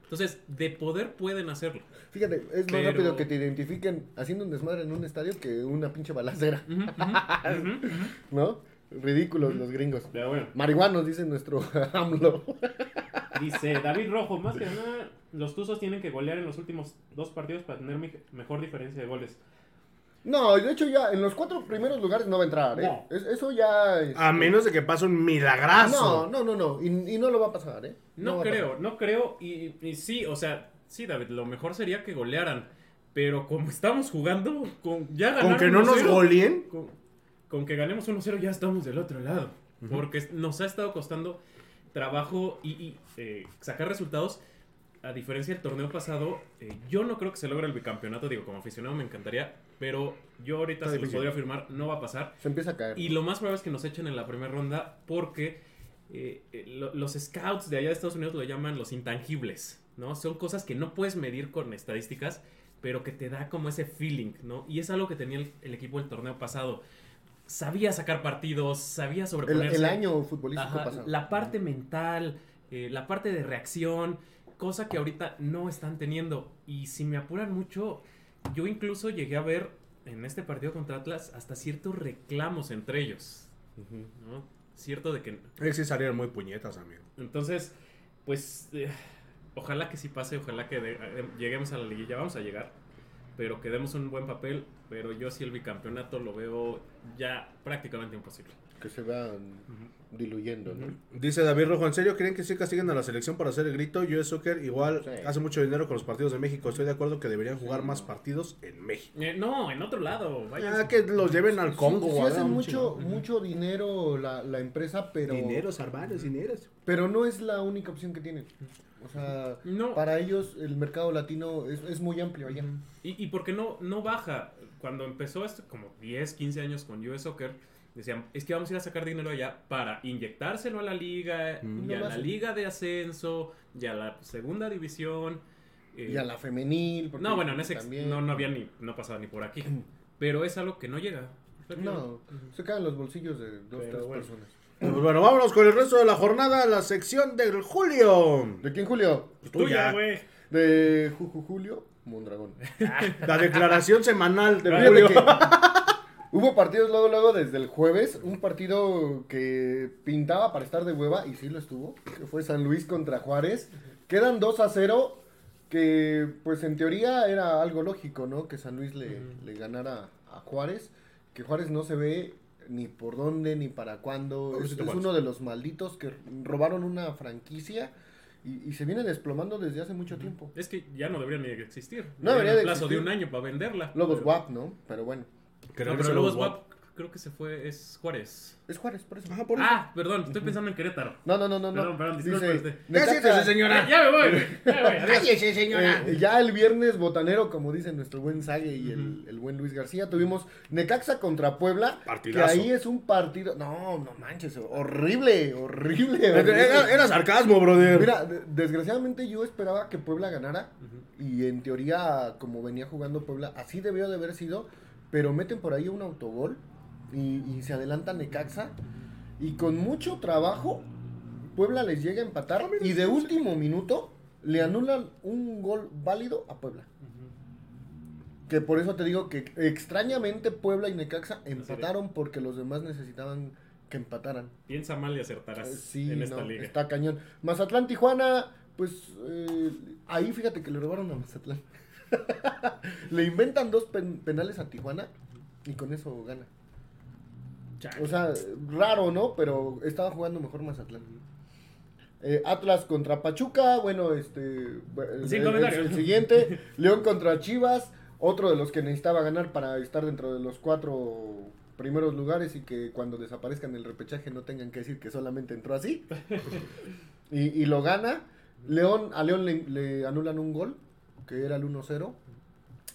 Speaker 4: Entonces, de poder pueden hacerlo.
Speaker 3: Fíjate, es más
Speaker 4: Pero-
Speaker 3: rápido que te identifiquen haciendo un desmadre en un estadio que una pinche balacera. ¿no? Ridículos los gringos.
Speaker 4: Pero bueno,
Speaker 3: Marihuanos, dice nuestro AMLO.
Speaker 4: dice David Rojo, más que nada, los Tuzos tienen que golear en los últimos dos partidos para tener mejor diferencia de goles.
Speaker 3: No, de hecho ya en los cuatro primeros lugares no va a entrar, ¿eh?
Speaker 4: No.
Speaker 3: Es- eso ya... es-
Speaker 2: A menos de que pase un
Speaker 3: No,
Speaker 2: milagrazo.
Speaker 3: no, no, no. Y, y no lo va a pasar, ¿eh?
Speaker 4: No, creo, no creo. Y, y sí, o sea, sí, David, lo mejor sería que golearan. Pero como estamos jugando, con, ya
Speaker 2: Con que no nos
Speaker 4: 1-0,
Speaker 2: goleen.
Speaker 4: Con, con que ganemos 1-0 ya estamos del otro lado. Porque nos ha estado costando trabajo y, y, eh, sacar resultados. A diferencia del torneo pasado, eh, yo no creo que se logre el bicampeonato. Digo, como aficionado me encantaría. Pero yo ahorita se los podría afirmar, no va a pasar.
Speaker 3: Se empieza a caer.
Speaker 4: Y lo más probable es que nos echen en la primera ronda porque eh, eh, lo- los scouts de allá de Estados Unidos lo llaman los intangibles, ¿no? Son cosas que no puedes medir con estadísticas, pero que te da como ese feeling, ¿no? Y es algo que tenía el, el equipo del torneo pasado. Sabía sacar partidos, sabía
Speaker 3: el,
Speaker 4: sobreponerse.
Speaker 3: el año futbolístico
Speaker 4: Ajá,
Speaker 3: pasado.
Speaker 4: la parte mental, eh, la parte de reacción, cosa que ahorita no están teniendo. Y si me apuran mucho, yo incluso llegué a ver en este partido contra Atlas hasta ciertos reclamos entre ellos. ¿no? Cierto de que...
Speaker 2: Ahí sí salieron muy puñetas, amigo.
Speaker 4: Entonces, pues, eh, ojalá que sí pase, ojalá que de- eh, lleguemos a la liguilla. Vamos a llegar, pero que demos un buen papel. Pero yo sí el bicampeonato lo veo ya prácticamente imposible.
Speaker 3: Que se van diluyendo, ¿no?
Speaker 2: Dice David Rojo, ¿en serio creen que sí castiguen a la selección para hacer el grito? Yo es soccer igual
Speaker 3: Sí.
Speaker 2: hace mucho dinero con los partidos de México. Estoy de acuerdo que deberían jugar más partidos en México.
Speaker 4: Eh, no, en otro lado. Vaya.
Speaker 2: Ah, que los lleven al Congo.
Speaker 3: Sí, sí
Speaker 2: o a-
Speaker 3: hace
Speaker 2: un
Speaker 3: mucho, mucho dinero la, la empresa, pero...
Speaker 2: Dineros, hermanos, dineros.
Speaker 3: Pero no es la única opción que tienen. O sea,
Speaker 4: No.
Speaker 3: para ellos el mercado latino es, es muy amplio allá.
Speaker 4: Y, y porque no, no baja. Cuando empezó esto, como 10, 15 años con US Soccer, decían, es que vamos a ir a sacar dinero allá para inyectárselo a la liga,
Speaker 2: Mm.
Speaker 4: y a
Speaker 3: No
Speaker 4: la liga de ascenso, y a la segunda división. eh,
Speaker 3: Y a la femenil.
Speaker 4: no, bueno, en ese
Speaker 3: también-
Speaker 4: no, no había ni, no pasaba ni por aquí. Pero es algo que no llega.
Speaker 3: No, se caen los bolsillos de dos,
Speaker 4: Pero
Speaker 3: tres
Speaker 4: bueno.
Speaker 3: personas.
Speaker 2: Pues bueno, vámonos con el resto de la jornada, la sección del Julio.
Speaker 3: ¿De quién, Julio?
Speaker 2: Pues
Speaker 4: Tuya, güey.
Speaker 3: De Juju Julio Mondragón.
Speaker 2: La declaración semanal de Julio.
Speaker 3: que Hubo partidos luego, luego desde el jueves, un partido que pintaba para estar de hueva, y sí lo estuvo, que fue San Luis contra Juárez. Quedan 2 a 0, que pues en teoría era algo lógico, ¿no? Que San Luis le, le ganara a Juárez, que Juárez no se ve ni por dónde, ni para cuándo. Es,
Speaker 2: Pobrecito
Speaker 3: es uno de los malditos que robaron una franquicia y, y se viene desplomando desde hace mucho tiempo.
Speaker 4: Es que ya no debería ni existir.
Speaker 3: No debería
Speaker 4: Tienen
Speaker 3: de
Speaker 4: plazo
Speaker 3: existir.
Speaker 4: de un año para venderla.
Speaker 3: Lobos
Speaker 4: Pero-
Speaker 3: WAP, ¿no? Pero bueno,
Speaker 4: No,
Speaker 2: regrese
Speaker 4: pero
Speaker 2: Lobos
Speaker 4: Lobos
Speaker 2: WAP.
Speaker 4: Creo que se fue, es Juárez.
Speaker 3: es Juárez, por eso.
Speaker 2: Ajá, por eso.
Speaker 4: Ah, perdón, estoy pensando en Querétaro.
Speaker 3: No, no, no, no.
Speaker 4: Perdón,
Speaker 3: no.
Speaker 4: perdón, disculpe
Speaker 2: Cállese, señora.
Speaker 4: Ya me voy, güey. Ya me voy.
Speaker 2: Cállese, señora.
Speaker 3: Eh, ya el viernes botanero, como dice nuestro buen Sague y el, el buen Luis García, tuvimos Necaxa contra Puebla.
Speaker 2: Partidazo.
Speaker 3: Que ahí es un partido. No, no manches, horrible, horrible.
Speaker 2: Era,
Speaker 3: horrible.
Speaker 2: era- era sarcasmo, brother.
Speaker 3: Mira, de- desgraciadamente yo esperaba que Puebla ganara. Y en teoría, como venía jugando Puebla, así debió de haber sido. Pero meten por ahí un autogol. Y, y se adelanta Necaxa. Y con mucho trabajo, Puebla les llega a empatar.
Speaker 2: Ah, mira,
Speaker 3: y de
Speaker 2: sí.
Speaker 3: último minuto, le anulan un gol válido a Puebla. Que por eso te digo que extrañamente Puebla y Necaxa empataron porque los demás necesitaban que empataran.
Speaker 4: Piensa mal y acertarás
Speaker 3: Eh, Sí,
Speaker 4: en esta
Speaker 3: no,
Speaker 4: liga.
Speaker 3: está cañón. Mazatlán, Tijuana, pues eh, ahí fíjate que le robaron a Mazatlán. le inventan dos pen- penales a Tijuana y con eso gana.
Speaker 4: Chale.
Speaker 3: O sea, raro, ¿no? Pero estaba jugando mejor Mazatlán. Eh, Atlas contra Pachuca, bueno, este...
Speaker 4: Sin
Speaker 3: el- siguiente, León contra Chivas, otro de los que necesitaba ganar para estar dentro de los cuatro primeros lugares y que cuando desaparezcan el repechaje no tengan que decir que solamente entró así. y, y lo gana. León, a León le, le anulan un gol, que era el 1-0.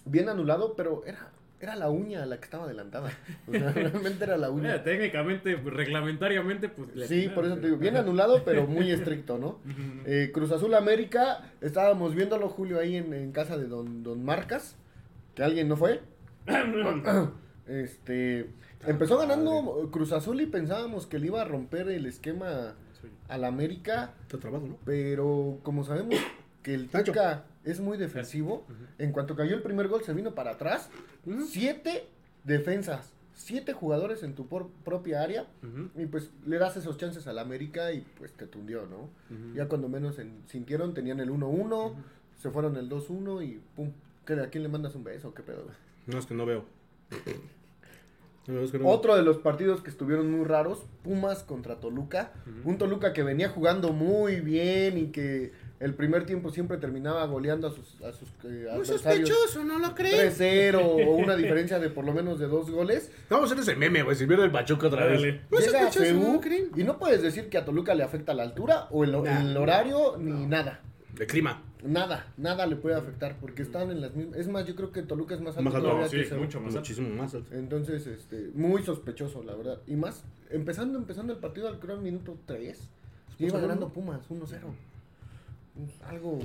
Speaker 3: Bien anulado, pero era, era la uña la que estaba adelantada. O sea, realmente era la uña.
Speaker 4: técnicamente, reglamentariamente, pues.
Speaker 3: Sí, por eso te digo, bien anulado, pero muy estricto, ¿no? Eh, Cruz Azul América, estábamos viéndolo, Julio, ahí en, en casa de don, don Marcas, que alguien no fue. Este, empezó ganando Cruz Azul y pensábamos que le iba a romper el esquema al América,
Speaker 2: Está trabado, ¿no?
Speaker 3: pero como sabemos que el. Tuca es muy defensivo, en cuanto cayó el primer gol se vino para atrás, siete defensas siete jugadores en tu por- propia área y pues le das esos chances al América y pues te tundió, ¿no? Ya cuando menos en- sintieron, tenían el 1-1, se fueron el 2-1 y pum. ¿Qué, ¿A quién le mandas un beso? ¿Qué pedo?
Speaker 2: No, es que no veo. No, es que no veo.
Speaker 3: Otro de los partidos que estuvieron muy raros, Pumas contra Toluca. Un Toluca que venía jugando muy bien y que el primer tiempo siempre terminaba goleando a sus, a sus eh,
Speaker 2: Muy
Speaker 3: adversarios
Speaker 2: sospechoso, ¿no lo crees?
Speaker 3: 3-0 o una diferencia de por lo menos de dos goles.
Speaker 2: Vamos a hacer ese meme, güey. Si viene el Pachuca otra vez. Muy
Speaker 3: Llega a
Speaker 2: sospechoso, ¿no lo creen?
Speaker 3: y no puedes decir que a Toluca le afecta la altura o el,
Speaker 2: Nah.
Speaker 3: el horario ni nada.
Speaker 2: De clima.
Speaker 3: Nada, nada le puede afectar porque están en las mismas. Es más, yo creo que Toluca es más alto
Speaker 2: Más alto,
Speaker 3: todavía
Speaker 4: sí,
Speaker 3: que
Speaker 4: mucho más alto.
Speaker 2: Muchísimo más alto.
Speaker 3: Entonces, este, muy sospechoso, la verdad. Y más, empezando, empezando el partido al creo al minuto 3, ya iba
Speaker 2: Pues,
Speaker 3: ganando. Pumas 1-0. Algo.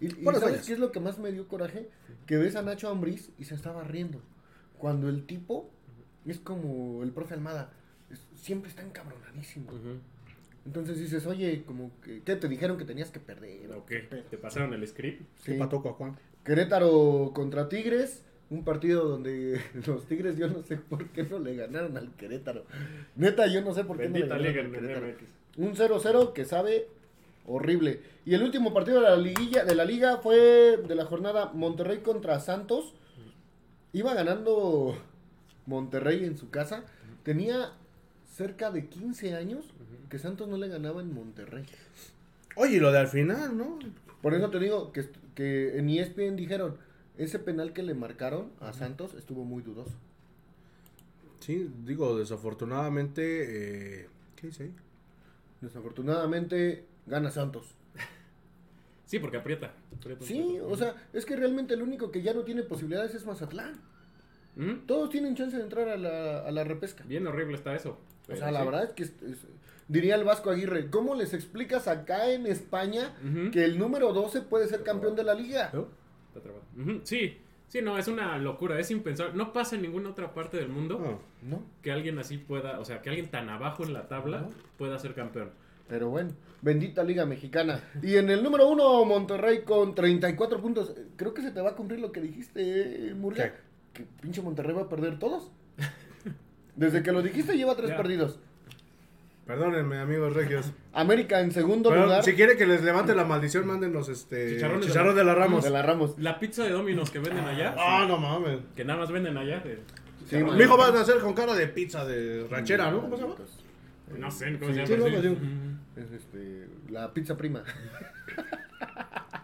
Speaker 3: Y, y
Speaker 2: Buenas
Speaker 3: ¿sabes qué es lo que más me dio coraje? Que ves a Nacho Ambriz y se estaba riendo. Cuando el tipo es como el profe Almada, es- siempre está encabronadísimo.
Speaker 4: Ujú.
Speaker 3: Entonces dices, oye, como que, ¿qué te dijeron que tenías que perder?
Speaker 4: Ok, te pasaron el script.
Speaker 3: Sí.
Speaker 2: ¿Qué patoco a Juan?
Speaker 3: Querétaro contra Tigres, un partido donde los Tigres yo no sé por qué no le ganaron al Querétaro. Neta, yo no sé por qué
Speaker 4: Bendita
Speaker 3: no le ganaron al Querétaro. Un 0-0 que sabe horrible. Y el último partido de la liguilla de la liga fue de la jornada Monterrey contra Santos. Iba ganando Monterrey en su casa. Tenía cerca de 15 años que Santos no le ganaba en Monterrey.
Speaker 2: Oye, y lo de al final, ¿no?
Speaker 3: Por eso te digo que, que en ESPN dijeron, ese penal que le marcaron a Santos estuvo muy dudoso.
Speaker 2: Sí, digo, desafortunadamente. Eh, ¿Qué dice ahí?
Speaker 3: Desafortunadamente gana Santos.
Speaker 4: Sí, porque aprieta. aprieta
Speaker 3: Sí, o sea, es que realmente el único que ya no tiene posibilidades es Mazatlán.
Speaker 4: Ujú.
Speaker 3: Todos tienen chance de entrar a la, a la repesca.
Speaker 4: Bien horrible está eso.
Speaker 3: O sea, la verdad es que, es- es- diría el Vasco Aguirre, ¿cómo les explicas acá en España que el número 12 puede ser campeón de la liga?
Speaker 2: ¿No?
Speaker 4: Está trabado. Ujú, Sí, sí, no, es una locura, es impensable. No pasa en ninguna otra parte del mundo
Speaker 3: No,
Speaker 4: que alguien así pueda, o sea, que alguien tan abajo en la tabla pueda ser campeón.
Speaker 3: Pero bueno, bendita liga mexicana. Y en el número 1, Monterrey con 34 puntos. Creo que se te va a cumplir lo que dijiste, eh, Murga. Que pinche Monterrey va a perder todos. Desde que lo dijiste lleva tres
Speaker 4: Ya.
Speaker 3: perdidos.
Speaker 2: Perdónenme, amigos regios.
Speaker 3: América en segundo
Speaker 2: Pero,
Speaker 3: lugar.
Speaker 2: si quiere que les levante la maldición, mándenos este.
Speaker 4: Chicharrones
Speaker 2: Chicharrón
Speaker 4: de
Speaker 2: de
Speaker 4: la-
Speaker 2: Ramos.
Speaker 3: De la Ramos.
Speaker 4: La pizza de Domino's que venden allá,
Speaker 2: Ah, no mames.
Speaker 4: que nada más venden allá, de-
Speaker 3: Sí,
Speaker 4: Chicharrón.
Speaker 3: man.
Speaker 2: Mi hijo va a nacer con cara de pizza de ranchera, ¿no? ¿Cómo se llama?
Speaker 4: no sé cómo
Speaker 3: Sí,
Speaker 4: se llama.
Speaker 2: no,
Speaker 4: sí.
Speaker 2: pues,
Speaker 4: Ujú.
Speaker 3: Es este, la pizza prima.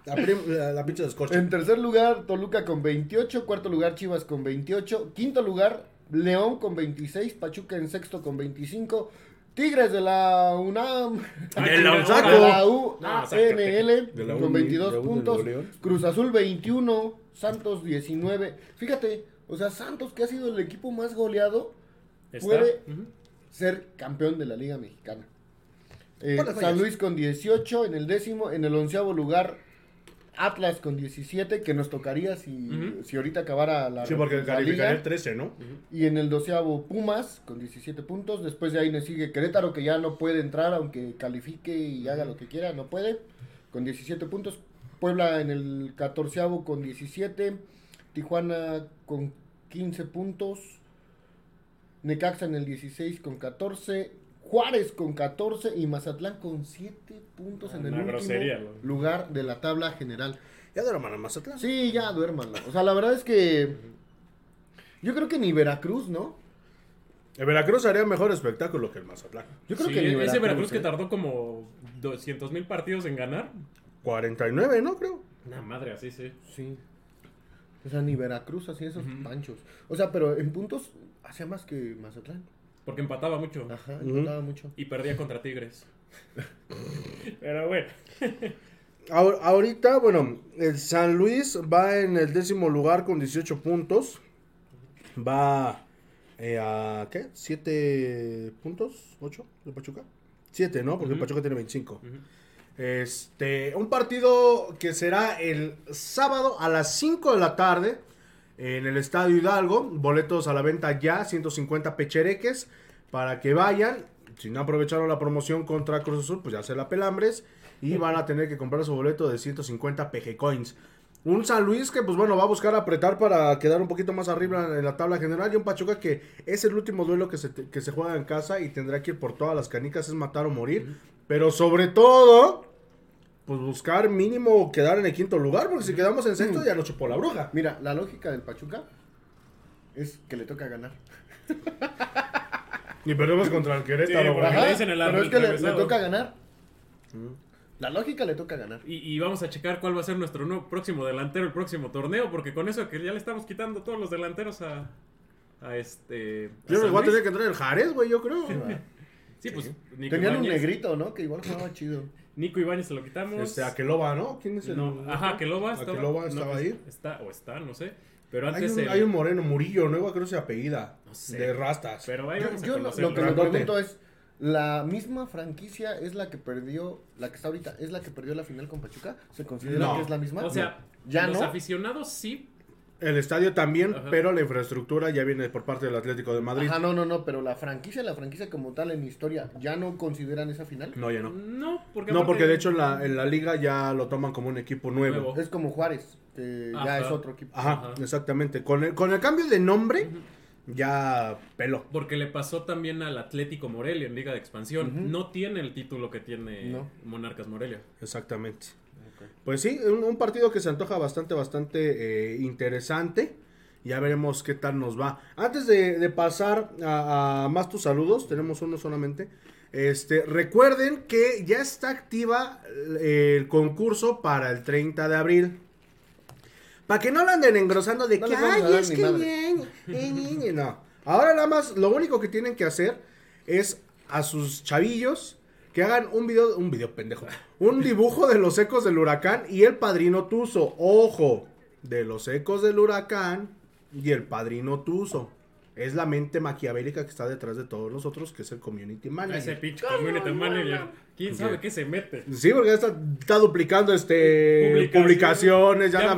Speaker 2: La, prim- la- la pizza de escorche.
Speaker 3: En tercer lugar, Toluca con 28. Cuarto lugar, Chivas con 28. Quinto lugar, León con 26. Pachuca en sexto con 25. Tigres de la UNAM.
Speaker 4: Ah,
Speaker 2: De la Onsaco.
Speaker 3: De la
Speaker 4: No,
Speaker 3: UANL
Speaker 2: De la
Speaker 3: con
Speaker 2: Uni-
Speaker 3: 22
Speaker 2: de la
Speaker 3: puntos. Cruz Azul 21. Santos 19. Fíjate, o sea, Santos que ha sido el equipo más goleado
Speaker 4: Está.
Speaker 3: Puede-
Speaker 4: Ujú.
Speaker 3: ser campeón de la Liga Mexicana. Eh, San. Luis con 18 en el décimo, en el onceavo lugar Atlas con 17 que nos tocaría si, si ahorita acabara la,
Speaker 2: Sí, porque
Speaker 3: la
Speaker 2: calificaría el
Speaker 3: liga.
Speaker 2: 13, ¿no?
Speaker 3: Y en el doceavo Pumas con 17 puntos. Después de ahí nos sigue Querétaro que ya no puede entrar aunque califique y haga lo que quiera, no puede. Con 17 puntos. Puebla en el catorceavo con 17. Tijuana con 15 puntos. Necaxa en el 16 con 14. Juárez con 14 y Mazatlán con 7 puntos en el último
Speaker 4: grosería, ¿no?
Speaker 3: lugar de la tabla general.
Speaker 2: Ya de la mano Mazatlán.
Speaker 3: Sí, ya duérmanlo. O sea, la verdad es que yo creo que ni Veracruz, ¿no?
Speaker 2: El Veracruz haría mejor espectáculo que el Mazatlán.
Speaker 3: Yo creo
Speaker 4: Sí,
Speaker 3: que ni
Speaker 4: ese
Speaker 3: Veracruz,
Speaker 4: Veracruz que
Speaker 3: ¿eh?
Speaker 4: tardó como 200 mil partidos en ganar.
Speaker 2: 49, ¿no? Creo.
Speaker 4: Una madre, así, sí.
Speaker 3: Sí. O sea, ni Veracruz hacía esos panchos. O sea, pero en puntos hacía más que Mazatlán.
Speaker 4: Porque empataba mucho.
Speaker 3: Ajá, empataba mucho.
Speaker 4: Y perdía contra Tigres. Pero bueno.
Speaker 2: Ahor- Ahorita, bueno, el San Luis va en el décimo lugar con 18 puntos. Va eh, a, ¿qué? ¿7 puntos? ¿8 de Pachuca? 7, ¿no? Porque
Speaker 4: Ujú.
Speaker 2: Pachuca tiene 25.
Speaker 4: Ujú.
Speaker 2: Este, un partido que será el sábado a las 5 de la tarde en el Estadio Hidalgo. Boletos a la venta ya, 150 pechereques para que vayan. Si no aprovecharon la promoción contra Cruz Azul, pues ya se la pelambres. Y van a tener que comprar su boleto de 150 PG Coins. Un San Luis que, pues bueno, va a buscar apretar para quedar un poquito más arriba en la tabla general. Y un Pachuca que es el último duelo que se, que se juega en casa y tendrá que ir por todas las canicas, es matar o morir. Pero sobre todo, pues buscar mínimo quedar en el quinto lugar, porque si quedamos en sexto ya nos chupó la bruja.
Speaker 3: Mira, la lógica del Pachuca es que le toca ganar.
Speaker 2: Y perdemos contra el Querétaro.
Speaker 4: Sí, le dicen el
Speaker 3: pero es que le, le
Speaker 4: atravesado.
Speaker 3: toca ganar. La lógica le toca ganar.
Speaker 4: Y, y vamos a checar cuál va a ser nuestro nuevo próximo delantero el próximo torneo, porque con eso que ya le estamos quitando todos los delanteros a, a este... a
Speaker 2: Yo
Speaker 4: San
Speaker 2: me voy a
Speaker 4: Luis.
Speaker 2: tener que entrar el Jares, güey, yo creo.
Speaker 4: Sí, pues Nico
Speaker 3: Tenían un
Speaker 4: Ibáñez-
Speaker 3: negrito, ¿no? Que igual jugaba chido.
Speaker 4: Nico Ibáñez se lo quitamos.
Speaker 2: Este, Aqueloba, ¿no? ¿Quién es el...?
Speaker 4: No, ajá, Aqueloba estaba,
Speaker 2: Aqueloba estaba
Speaker 4: es-
Speaker 2: ahí.
Speaker 4: Está, o está, no sé. Pero
Speaker 2: Hay
Speaker 4: antes
Speaker 2: un,
Speaker 4: el-
Speaker 2: hay un moreno, Murillo, ¿no? Igual creo que se apellida.
Speaker 4: No sé.
Speaker 2: De rastas.
Speaker 4: Pero ahí
Speaker 3: Yo,
Speaker 4: vamos a
Speaker 3: yo lo, que me pregunto es, ¿la misma franquicia es la que perdió, la que está ahorita, es la que perdió la final con Pachuca? ¿Se considera
Speaker 2: No.
Speaker 3: que es la misma?
Speaker 4: O sea,
Speaker 3: ¿Ya
Speaker 4: los
Speaker 3: no?
Speaker 4: aficionados sí.
Speaker 2: El estadio también,
Speaker 4: Ajá.
Speaker 2: pero la infraestructura ya viene por parte del Atlético de Madrid.
Speaker 3: Ajá, no, no, no, pero la franquicia, la franquicia como tal en historia, ¿ya no consideran esa final?
Speaker 2: No, ya no.
Speaker 4: No, porque
Speaker 2: No,
Speaker 4: aparte-
Speaker 2: porque de hecho en la, en la liga ya lo toman como un equipo nuevo.
Speaker 4: Nuevo.
Speaker 3: Es como Juárez, que ya es otro equipo.
Speaker 2: Ajá,
Speaker 4: Ajá.
Speaker 2: exactamente. Con el, con el cambio de nombre, ya peló.
Speaker 4: Porque le pasó también al Atlético Morelia en Liga de Expansión. No tiene el título que tiene
Speaker 3: No.
Speaker 4: Monarcas Morelia.
Speaker 2: Exactamente. Pues sí, un, un partido que se antoja bastante, bastante eh, interesante. Ya veremos qué tal nos va. Antes de, de pasar a, a más tus saludos, tenemos uno solamente. Este, recuerden que ya está activa eh, el concurso para el 30 de abril. Para que no lo anden engrosando de
Speaker 3: No
Speaker 2: que, ay, es que
Speaker 3: madre".
Speaker 2: ñe, ñe, ñe, ñe". no. Ahora nada más, lo único que tienen que hacer es a sus chavillos que hagan un video, un video pendejo, un dibujo de los ecos del huracán y el padrino Tuzo. Ojo, de los ecos del huracán y el padrino Tuzo. Es la mente maquiavélica que está detrás de todos nosotros, que es el community
Speaker 4: Ese
Speaker 2: manager.
Speaker 4: pinche community manager. ¿Quién sabe qué se mete?
Speaker 2: Sí, porque ya está, está duplicando este
Speaker 4: Publicaciones.
Speaker 2: publicaciones, ya
Speaker 4: Ya-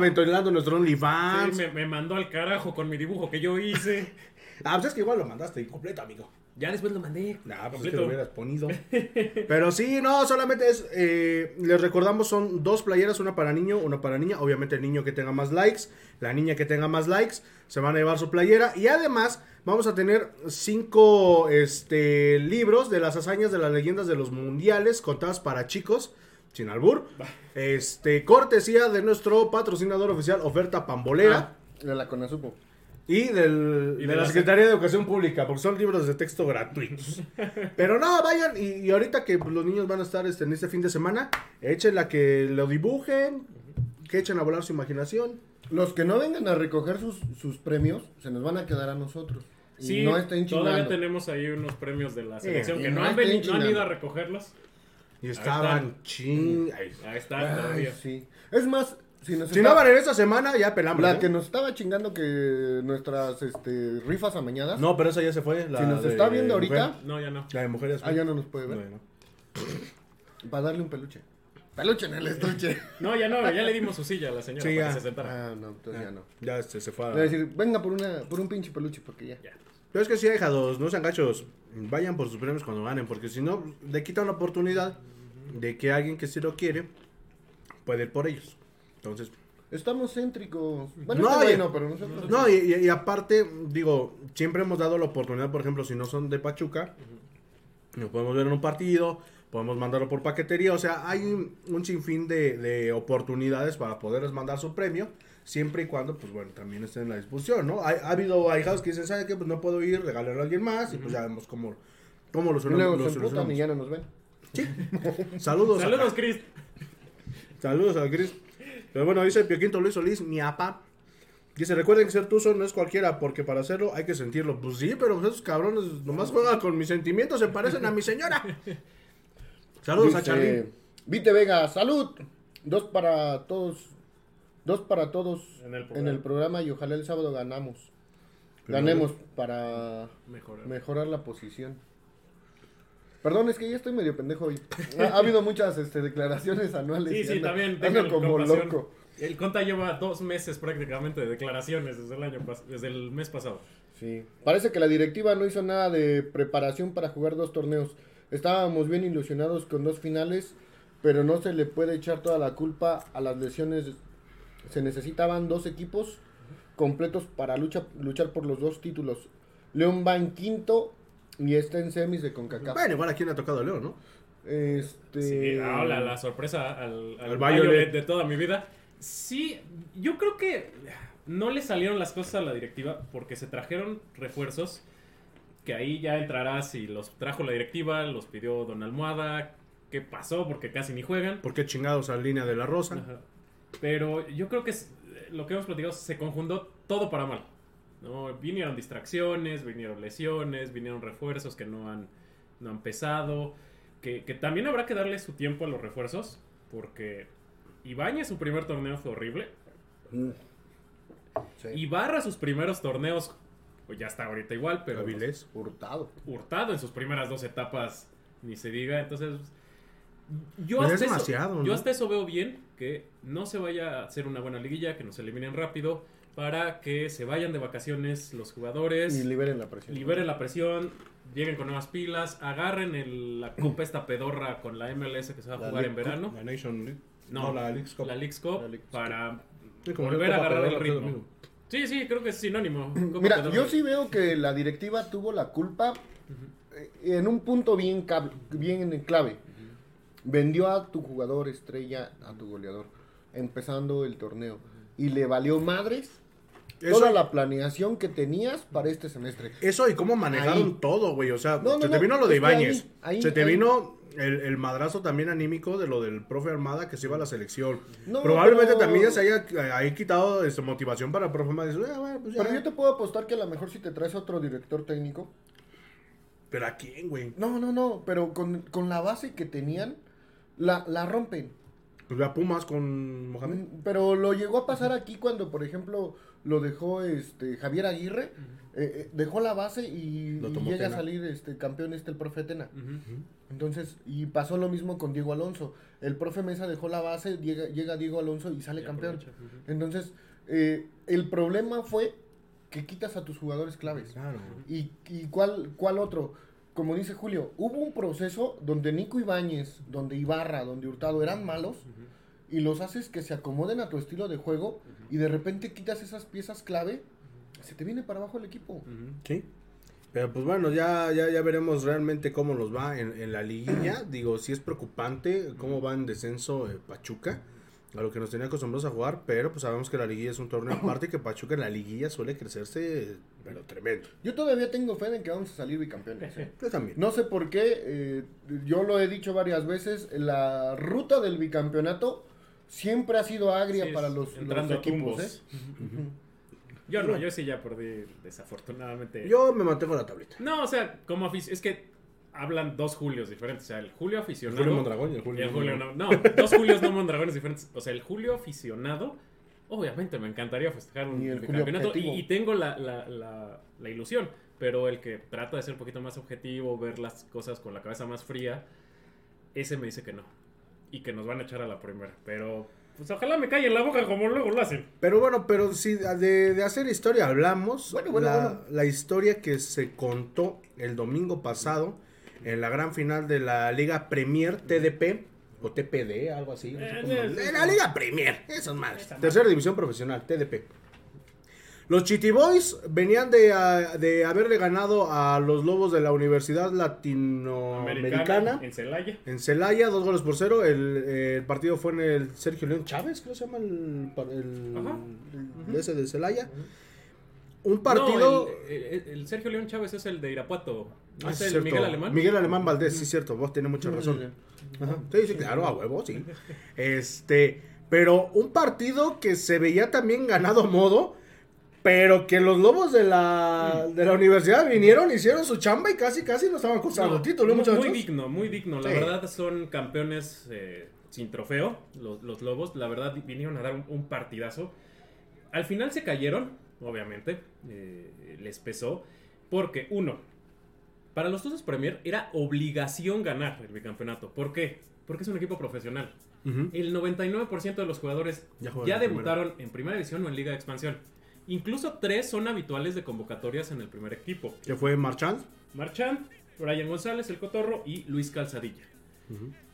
Speaker 2: nuestro
Speaker 4: Sí,
Speaker 2: OnlyFans.
Speaker 4: me, me mandó al carajo con mi dibujo que yo hice.
Speaker 2: Ah, pues es que igual lo mandaste incompleto, amigo.
Speaker 4: Ya después lo mandé.
Speaker 2: Nah, pues es que lo hubieras ponido. Pero sí, no, solamente es. eh, les recordamos, son dos playeras, una para niño, una para niña. Obviamente, el niño que tenga más likes, la niña que tenga más likes, se van a llevar su playera. Y además, vamos a tener cinco este, libros de las hazañas de las leyendas de los mundiales contadas para chicos. Sin albur. Este, cortesía de nuestro patrocinador oficial, Oferta Pambolera.
Speaker 3: Ah, de la Conasupo.
Speaker 2: Y, del,
Speaker 4: Y
Speaker 2: de,
Speaker 4: de
Speaker 2: la Secretaría de Educación Pública, porque son libros de texto gratuitos. Pero no, vayan, y, y ahorita que pues, los niños van a estar este, en este fin de semana, echen la que lo dibujen, que echen a volar su imaginación.
Speaker 3: Los que no vengan a recoger sus, sus premios, se nos van a quedar a nosotros. Y
Speaker 4: Sí,
Speaker 3: no estén
Speaker 4: todavía tenemos ahí unos premios de la selección que
Speaker 3: no
Speaker 4: no han, venido, no han ido a recogerlos.
Speaker 2: Y estaban ching... ay.
Speaker 4: Ahí está,
Speaker 3: Ay,
Speaker 4: todavía.
Speaker 3: sí. Es más, si nos
Speaker 2: Si
Speaker 3: está-
Speaker 2: no van en esta semana, ya pelamos.
Speaker 3: La
Speaker 2: ¿eh?
Speaker 3: que nos estaba chingando que nuestras este, rifas amañadas.
Speaker 2: No, pero esa ya se fue. La
Speaker 3: Si nos
Speaker 2: de
Speaker 3: está viendo ahorita-
Speaker 2: mujer.
Speaker 4: No, ya no.
Speaker 2: La de mujer ya se
Speaker 3: Ah, ya no nos puede ver.
Speaker 2: Bueno.
Speaker 3: Para darle un peluche. Peluche en el estuche.
Speaker 4: No, ya no, ya le dimos su silla a la señora
Speaker 2: Sí,
Speaker 4: para
Speaker 2: ya.
Speaker 4: que se sentara.
Speaker 3: Ah, no, entonces ya no.
Speaker 2: Ya se fue a...
Speaker 3: Le voy a decir, venga por, una, por un pinche peluche, porque ya.
Speaker 4: Ya.
Speaker 2: Pero es que sí, hijados, no sean gachos. Vayan por sus premios cuando ganen, porque si no, le quitan la oportunidad de que alguien que sí lo quiere puede ir por ellos. Entonces,
Speaker 3: Estamos céntricos. Bueno,
Speaker 2: No,
Speaker 3: este
Speaker 2: y-
Speaker 3: no, pero nosotros.
Speaker 2: no, y, y- y aparte, digo, siempre hemos dado la oportunidad, por ejemplo, si no son de Pachuca, nos podemos ver en un partido, podemos mandarlo por paquetería, o sea, hay un, un sinfín de, de oportunidades para poderles mandar su premio. Siempre y cuando, pues bueno, también estén en la disposición, ¿no? Ha, ha habido ahijados que dicen, ¿sabe qué? Pues no puedo ir, regalarlo a alguien más, y pues ya vemos cómo, cómo lo solucionamos.
Speaker 3: luego se emputan y ya no nos ven.
Speaker 2: Saludos.
Speaker 4: Saludos,
Speaker 2: acá.
Speaker 4: Chris.
Speaker 2: Saludos a Cris. Pero bueno, dice Pioquinto Luis Solís, mi apa. Dice, recuerden que ser tuzo no es cualquiera, porque para hacerlo hay que sentirlo. Pues sí, pero esos cabrones nomás juegan con mis sentimientos, se parecen a mi señora. Saludos a Charly.
Speaker 3: Vite Vega, salud. Dos para todos. Dos para todos
Speaker 4: En el
Speaker 3: en
Speaker 4: programa.
Speaker 3: el programa y ojalá el sábado ganamos. Ganemos para
Speaker 4: Mejor.
Speaker 3: mejorar la posición. Perdón, es que ya estoy medio pendejo hoy. Ha, ha habido muchas este, declaraciones anuales.
Speaker 4: Sí, sí, también. tengo
Speaker 3: como loco.
Speaker 4: El Conta lleva dos meses prácticamente de declaraciones desde el año desde el mes pasado.
Speaker 3: Sí. Parece que la directiva no hizo nada de preparación para jugar dos torneos. Estábamos bien ilusionados con dos finales, pero no se le puede echar toda la culpa a las lesiones se necesitaban dos equipos completos para lucha, luchar por los dos títulos. León va en quinto y está en semis de CONCACAF.
Speaker 2: Bueno, igual aquí le ha tocado a León, ¿no?
Speaker 3: Este...
Speaker 4: Sí, ah, la, la sorpresa al, al
Speaker 2: Al
Speaker 4: Violet
Speaker 2: Violet.
Speaker 4: de toda mi vida. Sí, yo creo que no le salieron las cosas a la directiva porque se trajeron refuerzos que ahí ya entrará si los trajo la directiva, los pidió Don Almohada, qué pasó porque casi ni juegan.
Speaker 2: ¿Por qué chingados a línea de la Rosa?
Speaker 4: Ajá. Pero yo creo que es- lo que hemos platicado se conjuntó todo para mal. ¿No? Vinieron distracciones, vinieron lesiones, vinieron refuerzos que no han, no han pesado. Que, que también habrá que darle su tiempo a los refuerzos. Porque Ibañez su primer torneo fue horrible.
Speaker 3: Mm. Sí.
Speaker 4: Ibarra sus primeros torneos, pues ya está ahorita igual, pero
Speaker 2: Avilés.
Speaker 3: Hurtado.
Speaker 4: Hurtado en sus primeras dos etapas, ni se diga. Entonces, yo,
Speaker 2: Pues
Speaker 4: hasta,
Speaker 2: es
Speaker 4: eso,
Speaker 2: demasiado,
Speaker 4: yo
Speaker 2: ¿no?
Speaker 4: hasta eso veo bien que no se vaya a hacer una buena liguilla, que nos eliminen rápido, para que se vayan de vacaciones los jugadores,
Speaker 3: Y liberen la presión.
Speaker 4: liberen la presión, lleguen con nuevas pilas, agarren el- la copa esta pedorra con la MLS que se va a
Speaker 2: La
Speaker 4: jugar en
Speaker 2: League
Speaker 4: verano.
Speaker 2: Cup, La Nation League.
Speaker 4: No,
Speaker 2: No, la League's Cup.
Speaker 4: La League's Cup,
Speaker 3: La League's Cup.
Speaker 4: para
Speaker 2: Sí, como
Speaker 4: volver a agarrar el
Speaker 2: lo
Speaker 4: ritmo. Sí, sí, creo que es sinónimo. Copa
Speaker 3: Mira,
Speaker 4: pedorra.
Speaker 3: yo sí veo que la directiva tuvo la culpa eh, en un punto bien, cab- bien clave. Vendió a tu jugador estrella, a tu goleador, empezando el torneo. Y le valió madres
Speaker 2: Eso,
Speaker 3: toda la planeación que tenías para este semestre.
Speaker 2: eso y cómo manejaron
Speaker 3: Ahí.
Speaker 2: todo, güey. O sea,
Speaker 3: No, no,
Speaker 2: se te
Speaker 3: no,
Speaker 2: vino lo de
Speaker 3: ahí-
Speaker 2: Ibáñez.
Speaker 3: ahí-
Speaker 2: se te vino el, el madrazo también anímico de lo del profe Armada que se iba a la selección. Probablemente
Speaker 3: pero-
Speaker 2: también se haya ahí quitado esta motivación para el profe Armada. Dice, "Ah, bueno, pues ya".
Speaker 3: Pero yo te puedo apostar que a lo mejor si te traes otro director técnico.
Speaker 2: ¿Pero a quién, güey?
Speaker 3: No, no, no, pero con, con la base que tenían, la, la rompen.
Speaker 2: Pues a Pumas con Mohamed.
Speaker 3: Mm, Pero lo llegó a pasar aquí cuando, por ejemplo, lo dejó este Javier Aguirre, eh, eh, dejó la base y, llega
Speaker 2: Tena.
Speaker 3: a salir este campeón este el profe Tena. Entonces, y pasó lo mismo con Diego Alonso. El profe Mesa dejó la base, llega, llega Diego Alonso y sale
Speaker 4: Y
Speaker 3: campeón. Entonces, eh, el problema fue que quitas a tus jugadores claves.
Speaker 2: Claro.
Speaker 3: ¿Y, y cuál, cuál otro? Como dice Julio, hubo un proceso donde Nico Ibáñez, donde Ibarra, donde Hurtado eran malos y los haces que se acomoden a tu estilo de juego y de repente quitas esas piezas clave, se te viene para abajo el equipo.
Speaker 2: Sí. Pero pues bueno, ya, ya, ya veremos realmente cómo nos va en, en la liguilla. Digo, sí es preocupante cómo va en descenso eh, Pachuca, a lo que nos tenía acostumbrados a jugar, pero pues sabemos que la liguilla es un torneo aparte y que Pachuca en la liguilla suele crecerse, pero tremendo.
Speaker 3: Yo todavía tengo fe en que vamos a salir bicampeones. ¿eh?
Speaker 2: Yo también.
Speaker 3: No sé por qué, eh, yo lo he dicho varias veces, la ruta del bicampeonato siempre ha sido agria
Speaker 4: Sí,
Speaker 3: para los, los
Speaker 4: entrando a
Speaker 3: equipos.
Speaker 4: tumbos.
Speaker 3: ¿eh?
Speaker 4: Yo no, yo sí ya perdí desafortunadamente.
Speaker 2: Yo me mantengo en la tablita.
Speaker 4: No, o sea, como es que hablan dos Julios diferentes. O sea, el Julio
Speaker 2: El
Speaker 4: aficionado.
Speaker 2: Julio Mondragón y el
Speaker 4: y
Speaker 2: Julio.
Speaker 4: el Julio no. No, dos Julios no Mondragones diferentes. O sea, el Julio aficionado. Obviamente me encantaría festejar un
Speaker 3: Y
Speaker 4: campeonato. Y, y tengo la, la, la, la ilusión. Pero el que trata de ser un poquito más objetivo, ver las cosas con la cabeza más fría, ese me dice que no. Y que nos van a echar a la primera. Pero, pues ojalá me calle en la boca como luego lo hacen.
Speaker 2: Pero bueno, pero si de, de hacer historia hablamos,
Speaker 3: Bueno, bueno,
Speaker 2: la,
Speaker 3: bueno.
Speaker 2: la historia que se contó el domingo pasado en la gran final de la Liga Premier TDP o TPD, algo así. no sé
Speaker 4: Eh,
Speaker 2: cómo-
Speaker 4: eh, sí.
Speaker 2: la Liga Premier, esas madres. Tercera división profesional, TDP. Los Chitty Boys venían de, ah, de haberle ganado a los Lobos de la Universidad Latinoamericana
Speaker 4: en Celaya.
Speaker 2: en Celaya, dos goles por cero. El, eh, el partido fue en el Sergio León Chávez, creo que se llama el, el-
Speaker 4: Ajá.
Speaker 2: el- ese de Celaya. Un partido.
Speaker 4: No, el, el- el Sergio León Chávez es el de Irapuato. ¿No
Speaker 2: Ah,
Speaker 4: es el
Speaker 2: cierto.
Speaker 4: Miguel Alemán?
Speaker 2: Miguel Alemán Valdés, sí, cierto. Vos tenés mucha razón. Ajá. Sí, sí, claro, a huevo, sí. Este, pero un partido que se veía también ganado a modo, pero que los lobos de la, de la universidad vinieron, hicieron su chamba y casi, casi no estaban cruzando
Speaker 4: No,
Speaker 2: título,
Speaker 4: muy,
Speaker 2: muchachos.
Speaker 4: digno, muy digno. La
Speaker 2: Sí.
Speaker 4: verdad son campeones eh, sin trofeo, los, los Lobos. La verdad vinieron a dar un, un partidazo. Al final se cayeron, obviamente. eh, les pesó. Porque, uno, para los Tuzos Premier era obligación ganar el bicampeonato. ¿Por qué? Porque es un equipo profesional. El 99% de los jugadores
Speaker 2: Ya
Speaker 4: debutaron en primera división o en liga de expansión. Incluso tres son habituales de convocatorias en el primer equipo.
Speaker 2: Que fue Marchand.
Speaker 4: Marchand, Brian González, el Cotorro y Luis Calzadilla.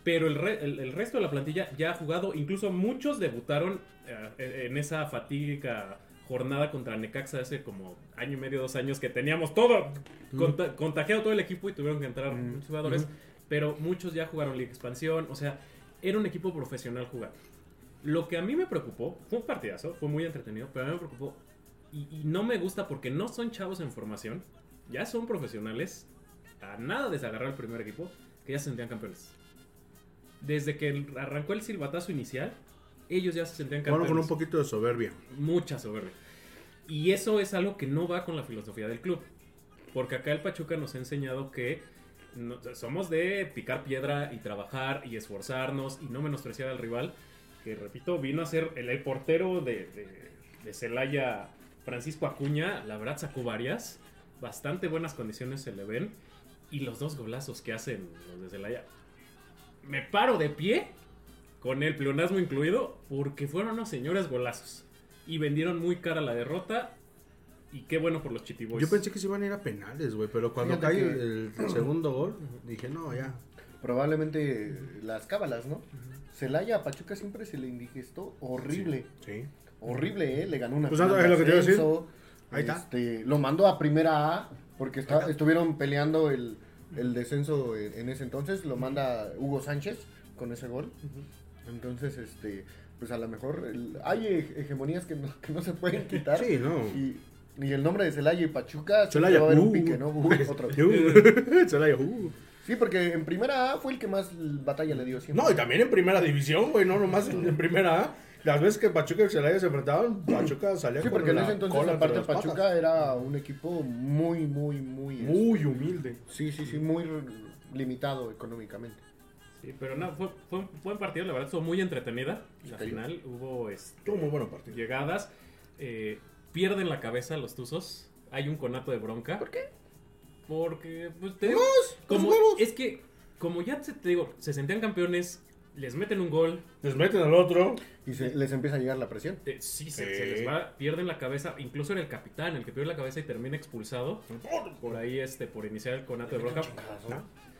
Speaker 4: Pero el, re- el- el resto de la plantilla ya ha jugado, incluso muchos debutaron eh, en esa fatídica jornada contra Necaxa hace como año y medio, dos años, que teníamos todo conta- contagiado todo el equipo y tuvieron que entrar muchos jugadores, pero muchos ya jugaron Liga Expansión, o sea, era un equipo profesional jugando. Lo que a mí me preocupó, fue un partidazo, fue muy entretenido, pero a mí me preocupó y, y no me gusta porque no son chavos en formación, ya son profesionales, a nada de agarrar el primer equipo, que ya se sentían campeones. Desde que arrancó el silbatazo inicial, ellos ya se sentían
Speaker 2: Bueno,
Speaker 4: campeones.
Speaker 2: con un poquito de soberbia.
Speaker 4: Mucha soberbia. Y eso es algo que no va con la filosofía del club. Porque acá el Pachuca nos ha enseñado que no- somos de picar piedra y trabajar y esforzarnos y no menospreciar al rival. Que repito, vino a ser el, el portero de, de, de Celaya, Francisco Acuña. La verdad sacó varias. Bastante buenas condiciones se le ven. Y los dos golazos que hacen los de Celaya. Me paro de pie con el pleonasmo incluido, porque fueron unos señores golazos. Y vendieron muy cara la derrota. Y qué bueno por los Chitiboys.
Speaker 2: Yo pensé que se iban a ir a penales, güey, pero cuando
Speaker 3: Fíjate
Speaker 2: cae
Speaker 3: que-
Speaker 2: el, segundo gol, dije, no, ya.
Speaker 3: Probablemente las cábalas, ¿no? Celaya a Pachuca siempre se le indigestó horrible.
Speaker 2: Sí.
Speaker 3: Horrible, ¿eh? Le ganó una
Speaker 2: Pues,
Speaker 3: final
Speaker 2: es
Speaker 3: de
Speaker 2: lo que te iba a decir.
Speaker 3: ascenso,
Speaker 2: Ahí está.
Speaker 3: este, Lo mandó a primera A porque está- estuvieron peleando el, el descenso en, en ese entonces. Lo manda Hugo Sánchez con ese gol. Entonces, este, pues a lo mejor el- hay hege- hegemonías que no, que no se pueden quitar.
Speaker 2: Sí, no.
Speaker 3: Y, y el nombre de Celaya y Pachuca,
Speaker 2: Celaya,
Speaker 3: va a haber un
Speaker 2: uh.
Speaker 3: pique, ¿no? Uh, otro.
Speaker 2: Uh, Celaya, uh.
Speaker 3: Sí, porque en primera A fue el que más batalla le dio siempre.
Speaker 2: No, y también en primera división, güey, no nomás en, en primera A. Las veces que Pachuca y Celaya se enfrentaban, Pachuca salía
Speaker 3: Sí, porque en ese entonces, aparte, Pachuca
Speaker 2: patas.
Speaker 3: era un equipo muy, muy, muy.
Speaker 2: Muy humilde.
Speaker 3: Sí, sí, sí, muy limitado económicamente.
Speaker 4: Sí, pero no, fue, fue un buen partido, la verdad, estuvo muy entretenida. La
Speaker 3: cayó.
Speaker 4: final hubo este,
Speaker 2: muy bueno partido.
Speaker 4: llegadas. eh, pierden la cabeza los Tuzos. Hay un conato de bronca. ¿Por qué? Porque, pues te digo, como, es que, como ya te, te digo, se sentían campeones, les meten un gol,
Speaker 2: Les meten al otro.
Speaker 3: Y se, les empieza a llegar la presión.
Speaker 4: eh, sí, se, se les va, pierden la cabeza. Incluso era el capitán el que pierde la cabeza y termina expulsado. Por ahí, este, por iniciar el conato de bronca.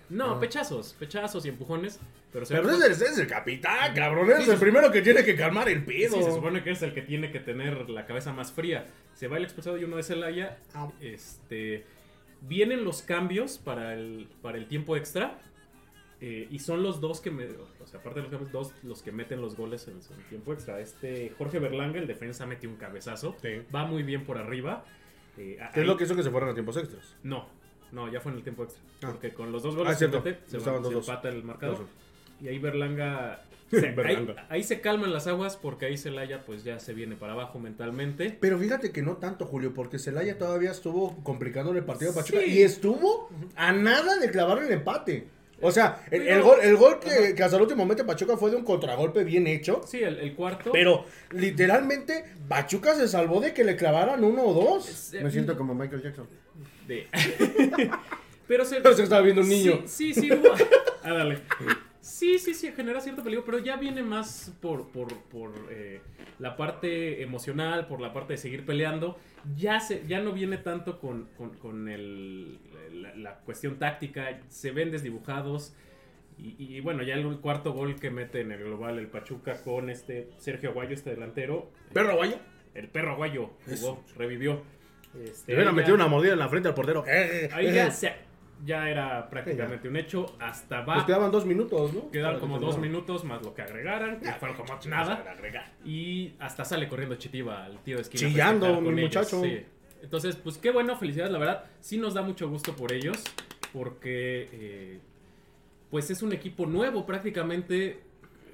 Speaker 4: No, pechazos, pechazos y empujones. Pero,
Speaker 2: Pero es, es el capitán, cabrón. Es el primero que tiene que calmar el pedo.
Speaker 4: Sí, se supone que es el que tiene que tener la cabeza más fría. Se va el expulsado y uno de Celaya.
Speaker 2: Ah.
Speaker 4: Este, vienen los cambios para el, para el tiempo extra. eh, y son los dos que me, o sea, aparte de los cambios, dos los que meten los goles en el tiempo extra. Este Jorge Berlanga, el defensa, metió un cabezazo.
Speaker 2: Sí.
Speaker 4: Va muy bien por arriba. Eh,
Speaker 2: ¿Qué es lo que hizo que se fueran a tiempos extras?
Speaker 4: No, no, ya fue en el tiempo extra.
Speaker 2: Ah.
Speaker 4: Porque con los dos goles
Speaker 2: Ah,
Speaker 4: que
Speaker 2: cierto.
Speaker 4: mete, se, va-
Speaker 2: Estaban
Speaker 4: se
Speaker 2: 2-2.
Speaker 4: empata el marcador.
Speaker 2: Dos.
Speaker 4: Y ahí Berlanga. se-
Speaker 2: Berlanga.
Speaker 4: Ahí, ahí se calman las aguas porque ahí Celaya pues ya se viene para abajo mentalmente.
Speaker 2: Pero fíjate que no tanto, Julio, porque Celaya todavía estuvo complicando el partido de Pachuca
Speaker 4: Sí.
Speaker 2: y estuvo a nada de clavar el empate. O sea, el, gol, el gol que, que hasta el último momento Pachuca fue de un contragolpe bien hecho.
Speaker 4: Sí, el, el cuarto.
Speaker 2: Pero literalmente Pachuca se salvó de que le clavaran uno o dos.
Speaker 3: Me siento como Michael Jackson.
Speaker 4: De- pero se.
Speaker 2: Pero se estaba viendo un niño.
Speaker 4: Sí, sí, sí, hubo- Ah, dale. Sí, sí, sí, genera cierto peligro, pero ya viene más por, por, por eh, la parte emocional, por la parte de seguir peleando. Ya, se, ya no viene tanto con, con, con el, la, la cuestión táctica, se ven desdibujados. Y, y bueno, ya el cuarto gol que mete en el global el Pachuca con este Sergio Aguayo, este delantero.
Speaker 2: Perro aguayo.
Speaker 4: El perro Aguayo jugó, revivió. Este,
Speaker 2: Le metido una mordida en la frente al portero.
Speaker 4: Ahí ya, se- ya era prácticamente un hecho. Hasta va.
Speaker 2: Pues quedaban dos minutos, ¿no?
Speaker 4: Quedaron
Speaker 2: Para
Speaker 4: como dos minutos más lo que agregaran, que fueron como nada. Y hasta sale corriendo Chitiba, al tío de esquina. a
Speaker 2: Chillando, mi muchacho.
Speaker 4: sí. Entonces, pues qué bueno, felicidades, la verdad. Sí nos da mucho gusto por ellos, porque eh, pues es un equipo nuevo prácticamente.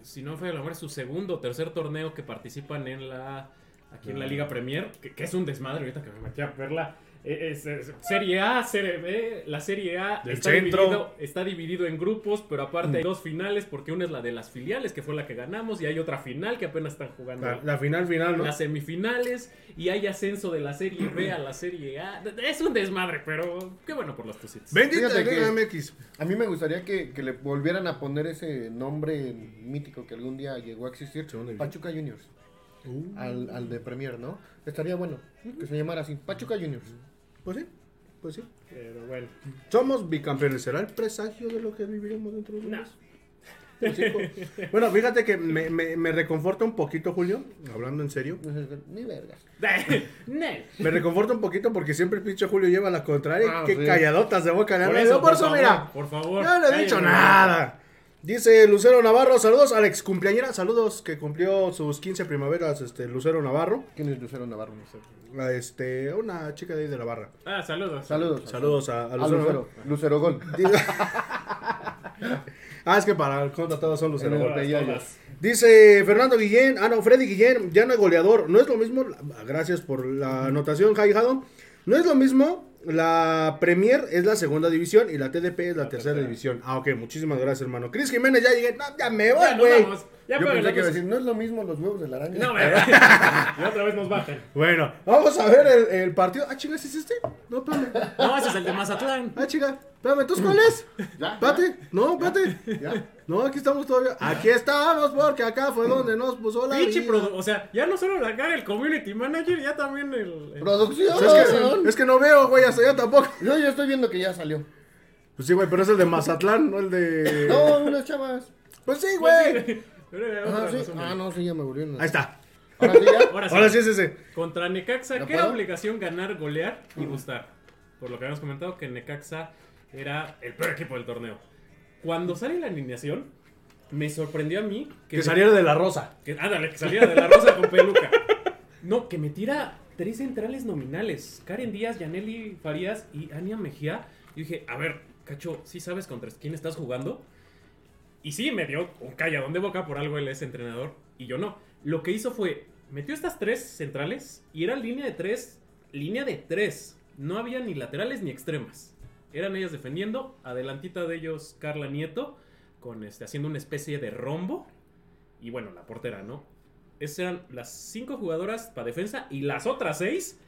Speaker 4: Si no memoria, es su segundo o tercer torneo que participan en la aquí en la Liga Premier, que, que es un desmadre ahorita que me metí a verla. Eh, es- es- serie A, Serie B, la Serie A está dividido, está dividido en grupos, pero aparte hay dos finales, porque una es la de las filiales, que fue la que ganamos, y hay otra final que apenas están jugando
Speaker 2: La, la final, final, ¿no?
Speaker 4: las semifinales, y hay ascenso de la Serie B a la Serie A. Es un desmadre, pero qué bueno por los Tusitos.
Speaker 2: Bendita
Speaker 3: Fíjate que-
Speaker 2: MX.
Speaker 3: A mí me gustaría que, que le volvieran a poner ese nombre mítico que algún día llegó a existir. Pachuca Juniors. Al, al de Premier, ¿no? Estaría bueno que se llamara así. Pachuca Juniors.
Speaker 2: Pues sí, pues sí.
Speaker 4: Pero bueno.
Speaker 2: Somos bicampeones. ¿Será el presagio de lo que viviremos dentro de un
Speaker 4: No.
Speaker 2: mes? hocico. Bueno, fíjate que me, me, me reconforta un poquito, Julio, hablando en serio.
Speaker 3: Ni vergas.
Speaker 2: Me reconforta un poquito porque siempre el pinche Julio lleva la contraria.
Speaker 3: Ah,
Speaker 2: Qué
Speaker 3: sí.
Speaker 2: calladotas de boca le
Speaker 4: Por eso,
Speaker 2: Por
Speaker 4: por
Speaker 2: eso,
Speaker 4: favor,
Speaker 2: mira.
Speaker 4: por favor,
Speaker 2: Yo no he dicho nada. Dice Lucero Navarro, saludos a la ex cumpleañera, saludos que cumplió sus 15 primaveras, este, Lucero Navarro.
Speaker 3: ¿Quién es Lucero Navarro?
Speaker 2: A, Este, una chica de ahí de la barra.
Speaker 4: Ah, saludos.
Speaker 3: Saludos.
Speaker 2: Saludos a, a
Speaker 3: A
Speaker 2: Lucero.
Speaker 3: Lucero. Lucero Gol.
Speaker 2: Dice- ah, es que para el contra todos son Lucero.
Speaker 4: Todas.
Speaker 2: Dice Fernando Guillén, ah no, Freddy Guillén, ya no es goleador. No es lo mismo, gracias por la anotación, Jai Jadon. No es lo mismo, la Premier es la segunda división y la TDP es la, tercera,
Speaker 4: tercera.
Speaker 2: división. Ah, ok, muchísimas gracias, hermano. Cris Jiménez, ya llegué, no, ya me voy, güey.
Speaker 4: Ya
Speaker 3: Yo pensé que iba a
Speaker 4: cosa.
Speaker 3: decir, no es lo mismo los huevos de la araña.
Speaker 4: No, ¿verdad? y otra vez nos bajan.
Speaker 2: Bueno, vamos a ver el, el partido. Ah, chinga, ¿sí es este? No, espérame.
Speaker 4: No, ese es el de Mazatlán.
Speaker 2: Ah, chica, espérame, ¿entonces cuál es?
Speaker 3: Ya,
Speaker 2: Espérate, no, espérate.
Speaker 3: Ya.
Speaker 2: No, aquí estamos todavía. Aquí estamos porque acá fue donde nos puso la
Speaker 4: Pinche
Speaker 2: vida.
Speaker 4: produ- O sea, ya no solo la cara el community manager, ya también el. el-
Speaker 3: Producción.
Speaker 2: O sea, es, que, es que no veo, güey, hasta yo tampoco.
Speaker 3: Yo ya estoy viendo que ya salió.
Speaker 2: Pues sí, güey, pero es el de Mazatlán, no el de.
Speaker 3: No, unas chavas.
Speaker 2: Pues sí,
Speaker 4: Pues
Speaker 2: güey.
Speaker 3: Ah, sí. Ah, no, sí, ya me volvieron.
Speaker 2: Ahí está.
Speaker 3: Ahora sí, ya.
Speaker 4: Ahora sí.
Speaker 2: Ahora sí es ese.
Speaker 4: Contra Necaxa,
Speaker 3: ¿Ya
Speaker 4: ¿qué
Speaker 3: puedo?
Speaker 4: obligación ganar, golear y gustar? Por lo que habíamos comentado que Necaxa era el peor equipo del torneo. Cuando sale la alineación, me sorprendió a mí que,
Speaker 2: Que
Speaker 4: me-
Speaker 2: saliera de la rosa.
Speaker 4: que- ándale, que saliera de la rosa con peluca. No, que me tira tres centrales nominales. Karen Díaz, Yaneli Farías y Ania Mejía. Y dije, a ver, Cacho, ¿sí sabes contra quién estás jugando? Y sí, me dio un calladón de boca, por algo él es entrenador y yo no. Lo que hizo fue, metió estas tres centrales y era línea de tres, línea de tres. No había ni laterales ni extremas. Eran ellas defendiendo, adelantita de ellos Carla Nieto, con este, haciendo una especie de rombo. Y bueno, la portera, ¿no? Esas eran las cinco jugadoras para defensa y las otras seis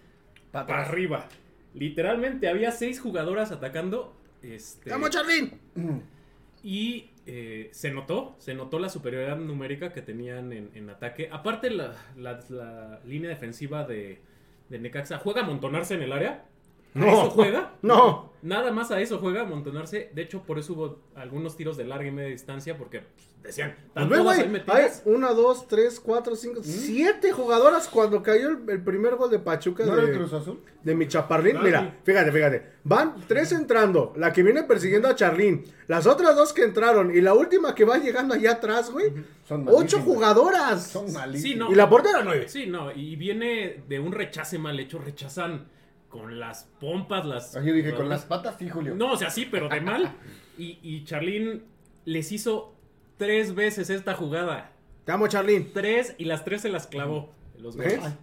Speaker 3: Pa'
Speaker 4: para arriba. Literalmente había seis jugadoras atacando. Este,
Speaker 2: ¡Vamos, Charlín!
Speaker 4: y eh, se notó, se notó la superioridad numérica que tenían en, en ataque. Aparte, la, la- línea defensiva de, de Necaxa juega a amontonarse en el área. ¿A
Speaker 2: No.
Speaker 4: eso juega?
Speaker 2: No.
Speaker 4: Nada más a eso juega, a amontonarse. De hecho, por eso hubo algunos tiros de larga y media distancia, porque pues, decían,
Speaker 2: Pues
Speaker 4: ¿están
Speaker 2: ve,
Speaker 4: todas
Speaker 2: güey.
Speaker 4: ahí
Speaker 2: Hay una, dos, tres, cuatro, cinco, siete jugadoras cuando cayó el, el primer gol de Pachuca
Speaker 3: ¿No era el
Speaker 2: de,
Speaker 3: Cruz Azul?
Speaker 2: de mi chaparrín.
Speaker 4: Ah,
Speaker 2: Mira,
Speaker 4: sí.
Speaker 2: fíjate, fíjate. Van tres entrando. La que viene persiguiendo a Charlín. Las otras dos que entraron. Y la última que va llegando allá atrás, güey.
Speaker 3: Son
Speaker 2: Ocho
Speaker 3: malísimas.
Speaker 2: jugadoras.
Speaker 3: Son malísimas.
Speaker 4: Sí, no.
Speaker 2: Y la portera nueve.
Speaker 4: Sí, no, y viene de un rechace mal hecho, rechazan con las pompas, las...
Speaker 3: Ah, Yo dije, con las patas sí, Julio.
Speaker 4: No, o sea, sí, pero de mal. Y, y Charlín les hizo tres veces esta jugada.
Speaker 2: Te amo, Charlín.
Speaker 4: Tres y las tres se las clavó. Los
Speaker 2: ¿Ves?
Speaker 4: goles.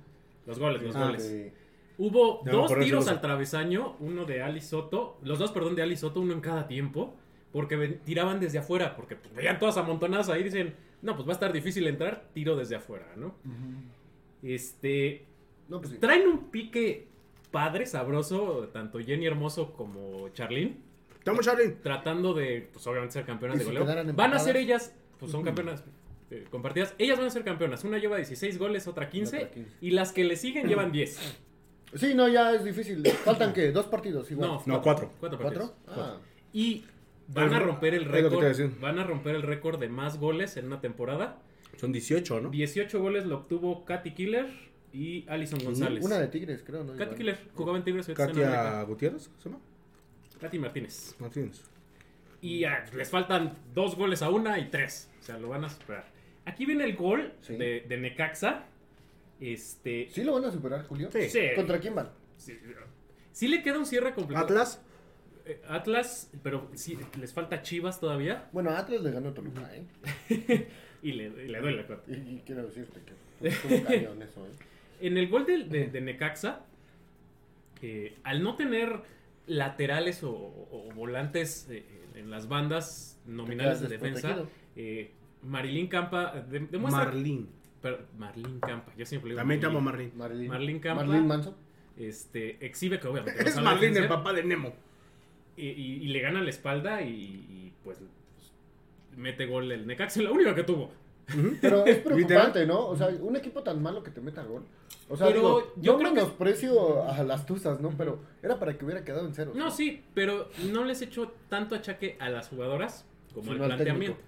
Speaker 4: Los goles, los
Speaker 2: Ah,
Speaker 4: goles.
Speaker 3: Sí.
Speaker 4: Hubo
Speaker 2: No,
Speaker 4: dos tiros al travesaño, uno de Ali Soto, los dos, perdón, de Ali Soto, uno en cada tiempo, porque tiraban desde afuera, porque pues, veían todas amontonadas ahí, dicen, no, pues va a estar difícil entrar, tiro desde afuera, ¿no? Este,
Speaker 3: No, pues sí.
Speaker 4: traen un pique padre, sabroso, tanto Jenny Hermoso como Charlene,
Speaker 2: Te amo, Charlín.
Speaker 4: tratando de, pues obviamente ser campeonas
Speaker 3: ¿Y
Speaker 4: de
Speaker 3: si
Speaker 4: goleo. Van a ser ellas, pues son campeonas eh, compartidas, ellas van a ser campeonas, una lleva 16 goles, otra 15,
Speaker 3: Otra 15.
Speaker 4: y las que le siguen llevan 10.
Speaker 3: Sí, no, ya es difícil. Faltan qué, dos partidos igual.
Speaker 4: No,
Speaker 2: No, cuatro.
Speaker 4: Cuatro partidos.
Speaker 3: ¿Cuatro? Ah.
Speaker 4: Y van a romper el
Speaker 2: que
Speaker 4: récord. Van a romper el récord de más goles en una temporada.
Speaker 2: Son 18, ¿no?
Speaker 4: 18 goles lo obtuvo Katy Killer y Alison González.
Speaker 3: Una de Tigres, creo, ¿no?
Speaker 4: Katy. Killer jugaba en Tigres.
Speaker 2: Katia. Gutiérrez, ¿se llama?
Speaker 4: Katy Martínez.
Speaker 2: Martínez.
Speaker 4: Y ah, les faltan dos goles a una y tres. O sea, lo van a superar. Aquí viene el gol
Speaker 3: Sí.
Speaker 4: de, de Necaxa. Este.
Speaker 3: ¿Sí lo van a superar, Julio?
Speaker 2: Sí.
Speaker 4: Sí.
Speaker 3: ¿Contra quién van?
Speaker 4: Sí, sí le queda un cierre complicado.
Speaker 2: Atlas.
Speaker 4: Eh, Atlas, pero sí, les falta Chivas todavía.
Speaker 3: Bueno, Atlas le ganó a Toluca, ¿eh?
Speaker 4: Y le, y le duele la cuenta.
Speaker 3: Y, y quiero decirte que estuvo cañón eso, ¿eh?
Speaker 4: En el gol de, de- de Necaxa, eh, al no tener laterales o, o- o volantes eh, en las bandas nominales de defensa, eh, Marilyn Campa de- demuestra...
Speaker 2: Marlín.
Speaker 4: per- Marlín Campa, yo siempre le digo
Speaker 2: También te amo,
Speaker 4: Marlín.
Speaker 2: Marlín.
Speaker 3: Marlín.
Speaker 4: Campa.
Speaker 3: Marlín Manso.
Speaker 4: Este, exhibe que obviamente
Speaker 2: Es Marlín, el papá de Nemo.
Speaker 4: y, y- y le gana la espalda y, y, pues mete gol el Necaxa, la única que tuvo.
Speaker 3: Pero es preocupante, ¿no? O sea, un equipo tan malo que te meta gol. O sea,
Speaker 4: Pero
Speaker 3: digo,
Speaker 4: yo
Speaker 3: yo
Speaker 4: creo que-
Speaker 3: menosprecio a las tuzas, ¿no? Pero era para que hubiera quedado en cero.
Speaker 4: No, sí, pero no les echo tanto achaque a las jugadoras como
Speaker 3: Sino al
Speaker 4: planteamiento.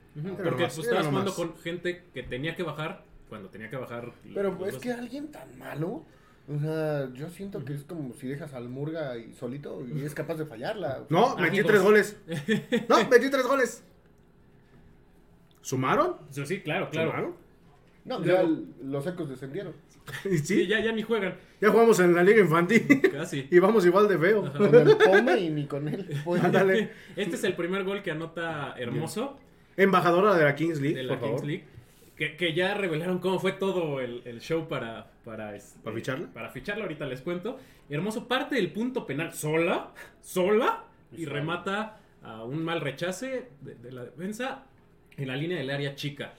Speaker 4: Porque pues, estabas jugando con gente que tenía que bajar cuando tenía que bajar.
Speaker 3: Pero
Speaker 4: los
Speaker 3: es
Speaker 4: dos.
Speaker 3: que alguien tan malo, o sea, yo siento que es como si dejas al Murga y solito y es capaz de fallarla.
Speaker 2: No, metí tres goles. No, metí tres goles. ¿Sumaron?
Speaker 4: Sí, sí, claro, claro.
Speaker 2: ¿Sumaron?
Speaker 3: No, ya el- los ecos descendieron.
Speaker 2: Y
Speaker 4: Sí,
Speaker 2: sí, ya,
Speaker 4: ya, ya ni juegan.
Speaker 2: jugamos en la liga infantil.
Speaker 4: Casi.
Speaker 2: y vamos igual de feo.
Speaker 3: Con el Pome y ni con él. Pues,
Speaker 2: Ándale.
Speaker 4: Este es el primer gol que anota Hermoso
Speaker 2: Embajadora de la Kings League,
Speaker 4: de la
Speaker 2: por
Speaker 4: Kings
Speaker 2: favor.
Speaker 4: League. Que, que ya revelaron cómo fue todo el, el show para, para, este,
Speaker 2: ¿Para ficharla?
Speaker 4: Para ficharla, ahorita les cuento. Hermoso parte del punto penal sola, sola, y remata a un mal rechace de, de la defensa en la línea del área chica.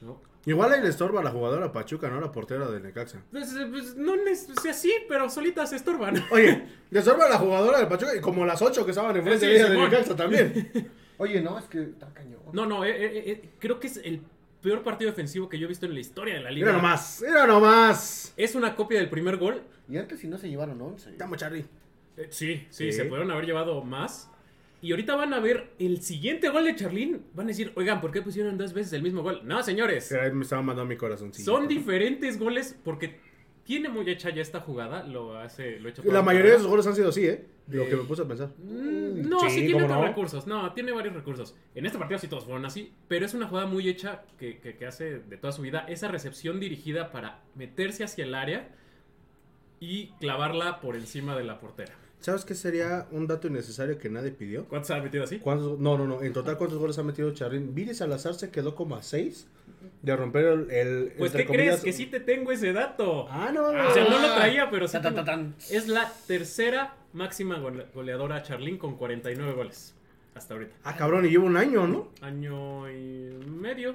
Speaker 4: ¿no?
Speaker 2: Igual ahí le estorba a la jugadora Pachuca, ¿no? La portera de Necaxa.
Speaker 4: Pues, eh, pues, no es o sea, sí, pero solitas se estorban.
Speaker 2: Oye, le estorba a la jugadora de Pachuca y como las ocho que estaban enfrente
Speaker 4: Sí,
Speaker 2: de ella de
Speaker 4: Simón.
Speaker 2: Necaxa también.
Speaker 3: Oye, no, es que está cañón.
Speaker 4: No, no, eh, eh, eh, creo que es el peor partido defensivo que yo he visto en la historia de la liga.
Speaker 2: Mira nomás, mira nomás.
Speaker 4: Es una copia del primer gol.
Speaker 3: Y antes si no se llevaron 11.
Speaker 2: Estamos, Charlie.
Speaker 4: Eh, sí, sí,
Speaker 2: Sí.
Speaker 4: se pudieron haber llevado más. Y ahorita van a ver el siguiente gol de Charlín. Van a decir, oigan, ¿por qué pusieron dos veces el mismo gol? No, señores.
Speaker 2: Ahí me estaba mandando mi corazón.
Speaker 4: Son diferentes goles porque tiene muy hecha ya esta jugada. Lo hace, lo ha hecho
Speaker 2: La mayoría de esos goles han sido así, ¿eh? Lo que me puse a pensar.
Speaker 4: Mm, No,
Speaker 2: Sí,
Speaker 4: sí, tiene
Speaker 2: ¿cómo
Speaker 4: otros
Speaker 2: no?
Speaker 4: recursos. No, tiene varios recursos. En este partido sí todos fueron así, pero es una jugada muy hecha que, que- que hace de toda su vida. Esa recepción dirigida para meterse hacia el área y clavarla por encima de la portera.
Speaker 2: ¿Sabes qué sería un dato innecesario que nadie pidió?
Speaker 4: ¿Cuántos ha metido así?
Speaker 2: ¿Cuántos? No, no, no. En total, ¿cuántos goles ha metido Charlín? Viri Salazar se quedó como a 6 de romper el. el
Speaker 4: Pues,
Speaker 2: entre
Speaker 4: ¿qué crees? Que sí te tengo ese dato.
Speaker 2: Ah, no,
Speaker 4: O sea, no lo traía, pero sí.
Speaker 3: Ta, ta,
Speaker 4: tengo-
Speaker 3: ta, tan.
Speaker 4: Es la tercera máxima gole- goleadora Charlín con 49 goles. Hasta ahorita.
Speaker 2: Ah, cabrón, y lleva un año, ¿no?
Speaker 4: Año y medio.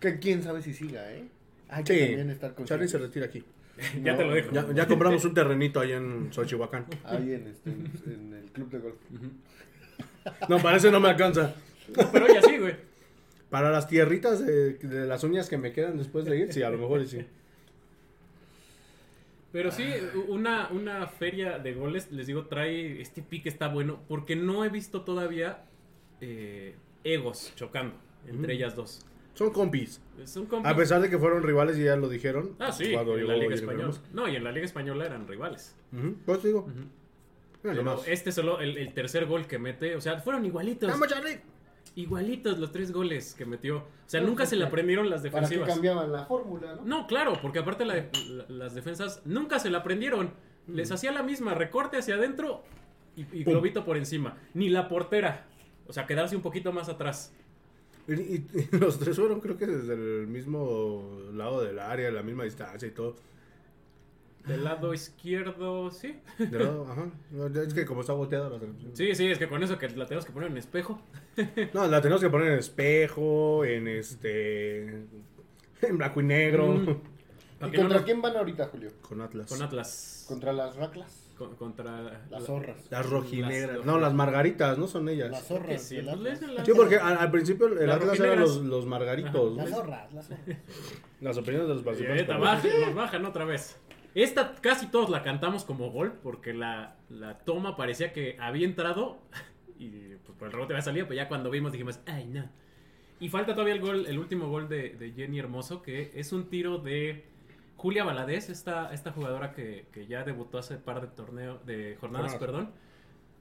Speaker 3: Que quién sabe si siga, ¿eh? Hay que
Speaker 2: Sí.
Speaker 3: también estar con
Speaker 2: Charlín se retira aquí.
Speaker 4: ya te lo dejo.
Speaker 2: Ya, ya compramos un terrenito allá en Xochihuacán.
Speaker 3: Ahí en, este, en, el club de golf.
Speaker 2: No, para eso no me alcanza.
Speaker 4: Pero ya sí, güey.
Speaker 2: Para las tierritas de, de las uñas que me quedan después de ir, sí, a lo mejor sí.
Speaker 4: Pero sí, una, una feria de goles, les digo, trae. Este pique está bueno. Porque no he visto todavía eh, egos chocando entre
Speaker 2: Mm.
Speaker 4: ellas dos.
Speaker 2: Son compis.
Speaker 4: Son compis.
Speaker 2: A pesar de que fueron rivales y ya lo dijeron.
Speaker 4: Ah, sí,
Speaker 2: cuando
Speaker 4: en
Speaker 2: llegó
Speaker 4: la Liga Española. No, y en la Liga Española eran rivales.
Speaker 2: Ujú, Pues digo.
Speaker 4: Pero este solo, el, el tercer gol que mete, o sea, fueron igualitos.
Speaker 2: ¡Vamos, Charlie!
Speaker 4: Igualitos los tres goles que metió. O sea, nunca se le aprendieron las
Speaker 3: ¿Para qué
Speaker 4: defensivas.
Speaker 3: cambiaban la fórmula, no?
Speaker 4: No, claro, porque aparte la- la- las defensas nunca se la aprendieron. Les hacía la misma, recorte hacia adentro y, globito por encima. Ni la portera. O sea, quedarse un poquito más atrás.
Speaker 2: Y, y- y los tres fueron, creo que desde el mismo lado del área, la misma distancia y todo.
Speaker 4: Del lado izquierdo, sí.
Speaker 2: De lado, ajá. No, Es que como está volteada la televisión.
Speaker 4: Sí, sí, es que con eso que la tenemos que poner en espejo.
Speaker 2: No, la tenemos que poner en espejo, en este. En blanco y negro.
Speaker 4: Mm.
Speaker 3: ¿Y
Speaker 4: no
Speaker 3: contra
Speaker 4: nos-
Speaker 3: quién van ahorita, Julio?
Speaker 2: Con Atlas.
Speaker 4: Con Atlas.
Speaker 3: ¿Contra las raclas?
Speaker 4: Con- contra
Speaker 3: Las
Speaker 4: la-
Speaker 3: zorras.
Speaker 2: Las rojinegras.
Speaker 4: Las-
Speaker 2: No, las margaritas, no son ellas.
Speaker 3: Las zorras.
Speaker 4: sí, pues
Speaker 3: Atlas.
Speaker 2: Sí, porque al, al principio el
Speaker 4: Las
Speaker 2: Atlas eran los, los margaritos.
Speaker 4: Ajá.
Speaker 3: Las zorras, las zorras.
Speaker 2: Las opiniones de los participantes.
Speaker 4: ahorita bajan, nos bajan otra vez. Esta casi todos la cantamos como gol porque la, la toma parecía que había entrado y pues por el rebote había salido, pero ya cuando vimos dijimos, ay no. Y falta todavía el gol, el último gol de, de Jenny Hermoso, que es un tiro de Julia Valadez, esta, esta jugadora que, que ya debutó hace par de torneo, de jornadas, perdón.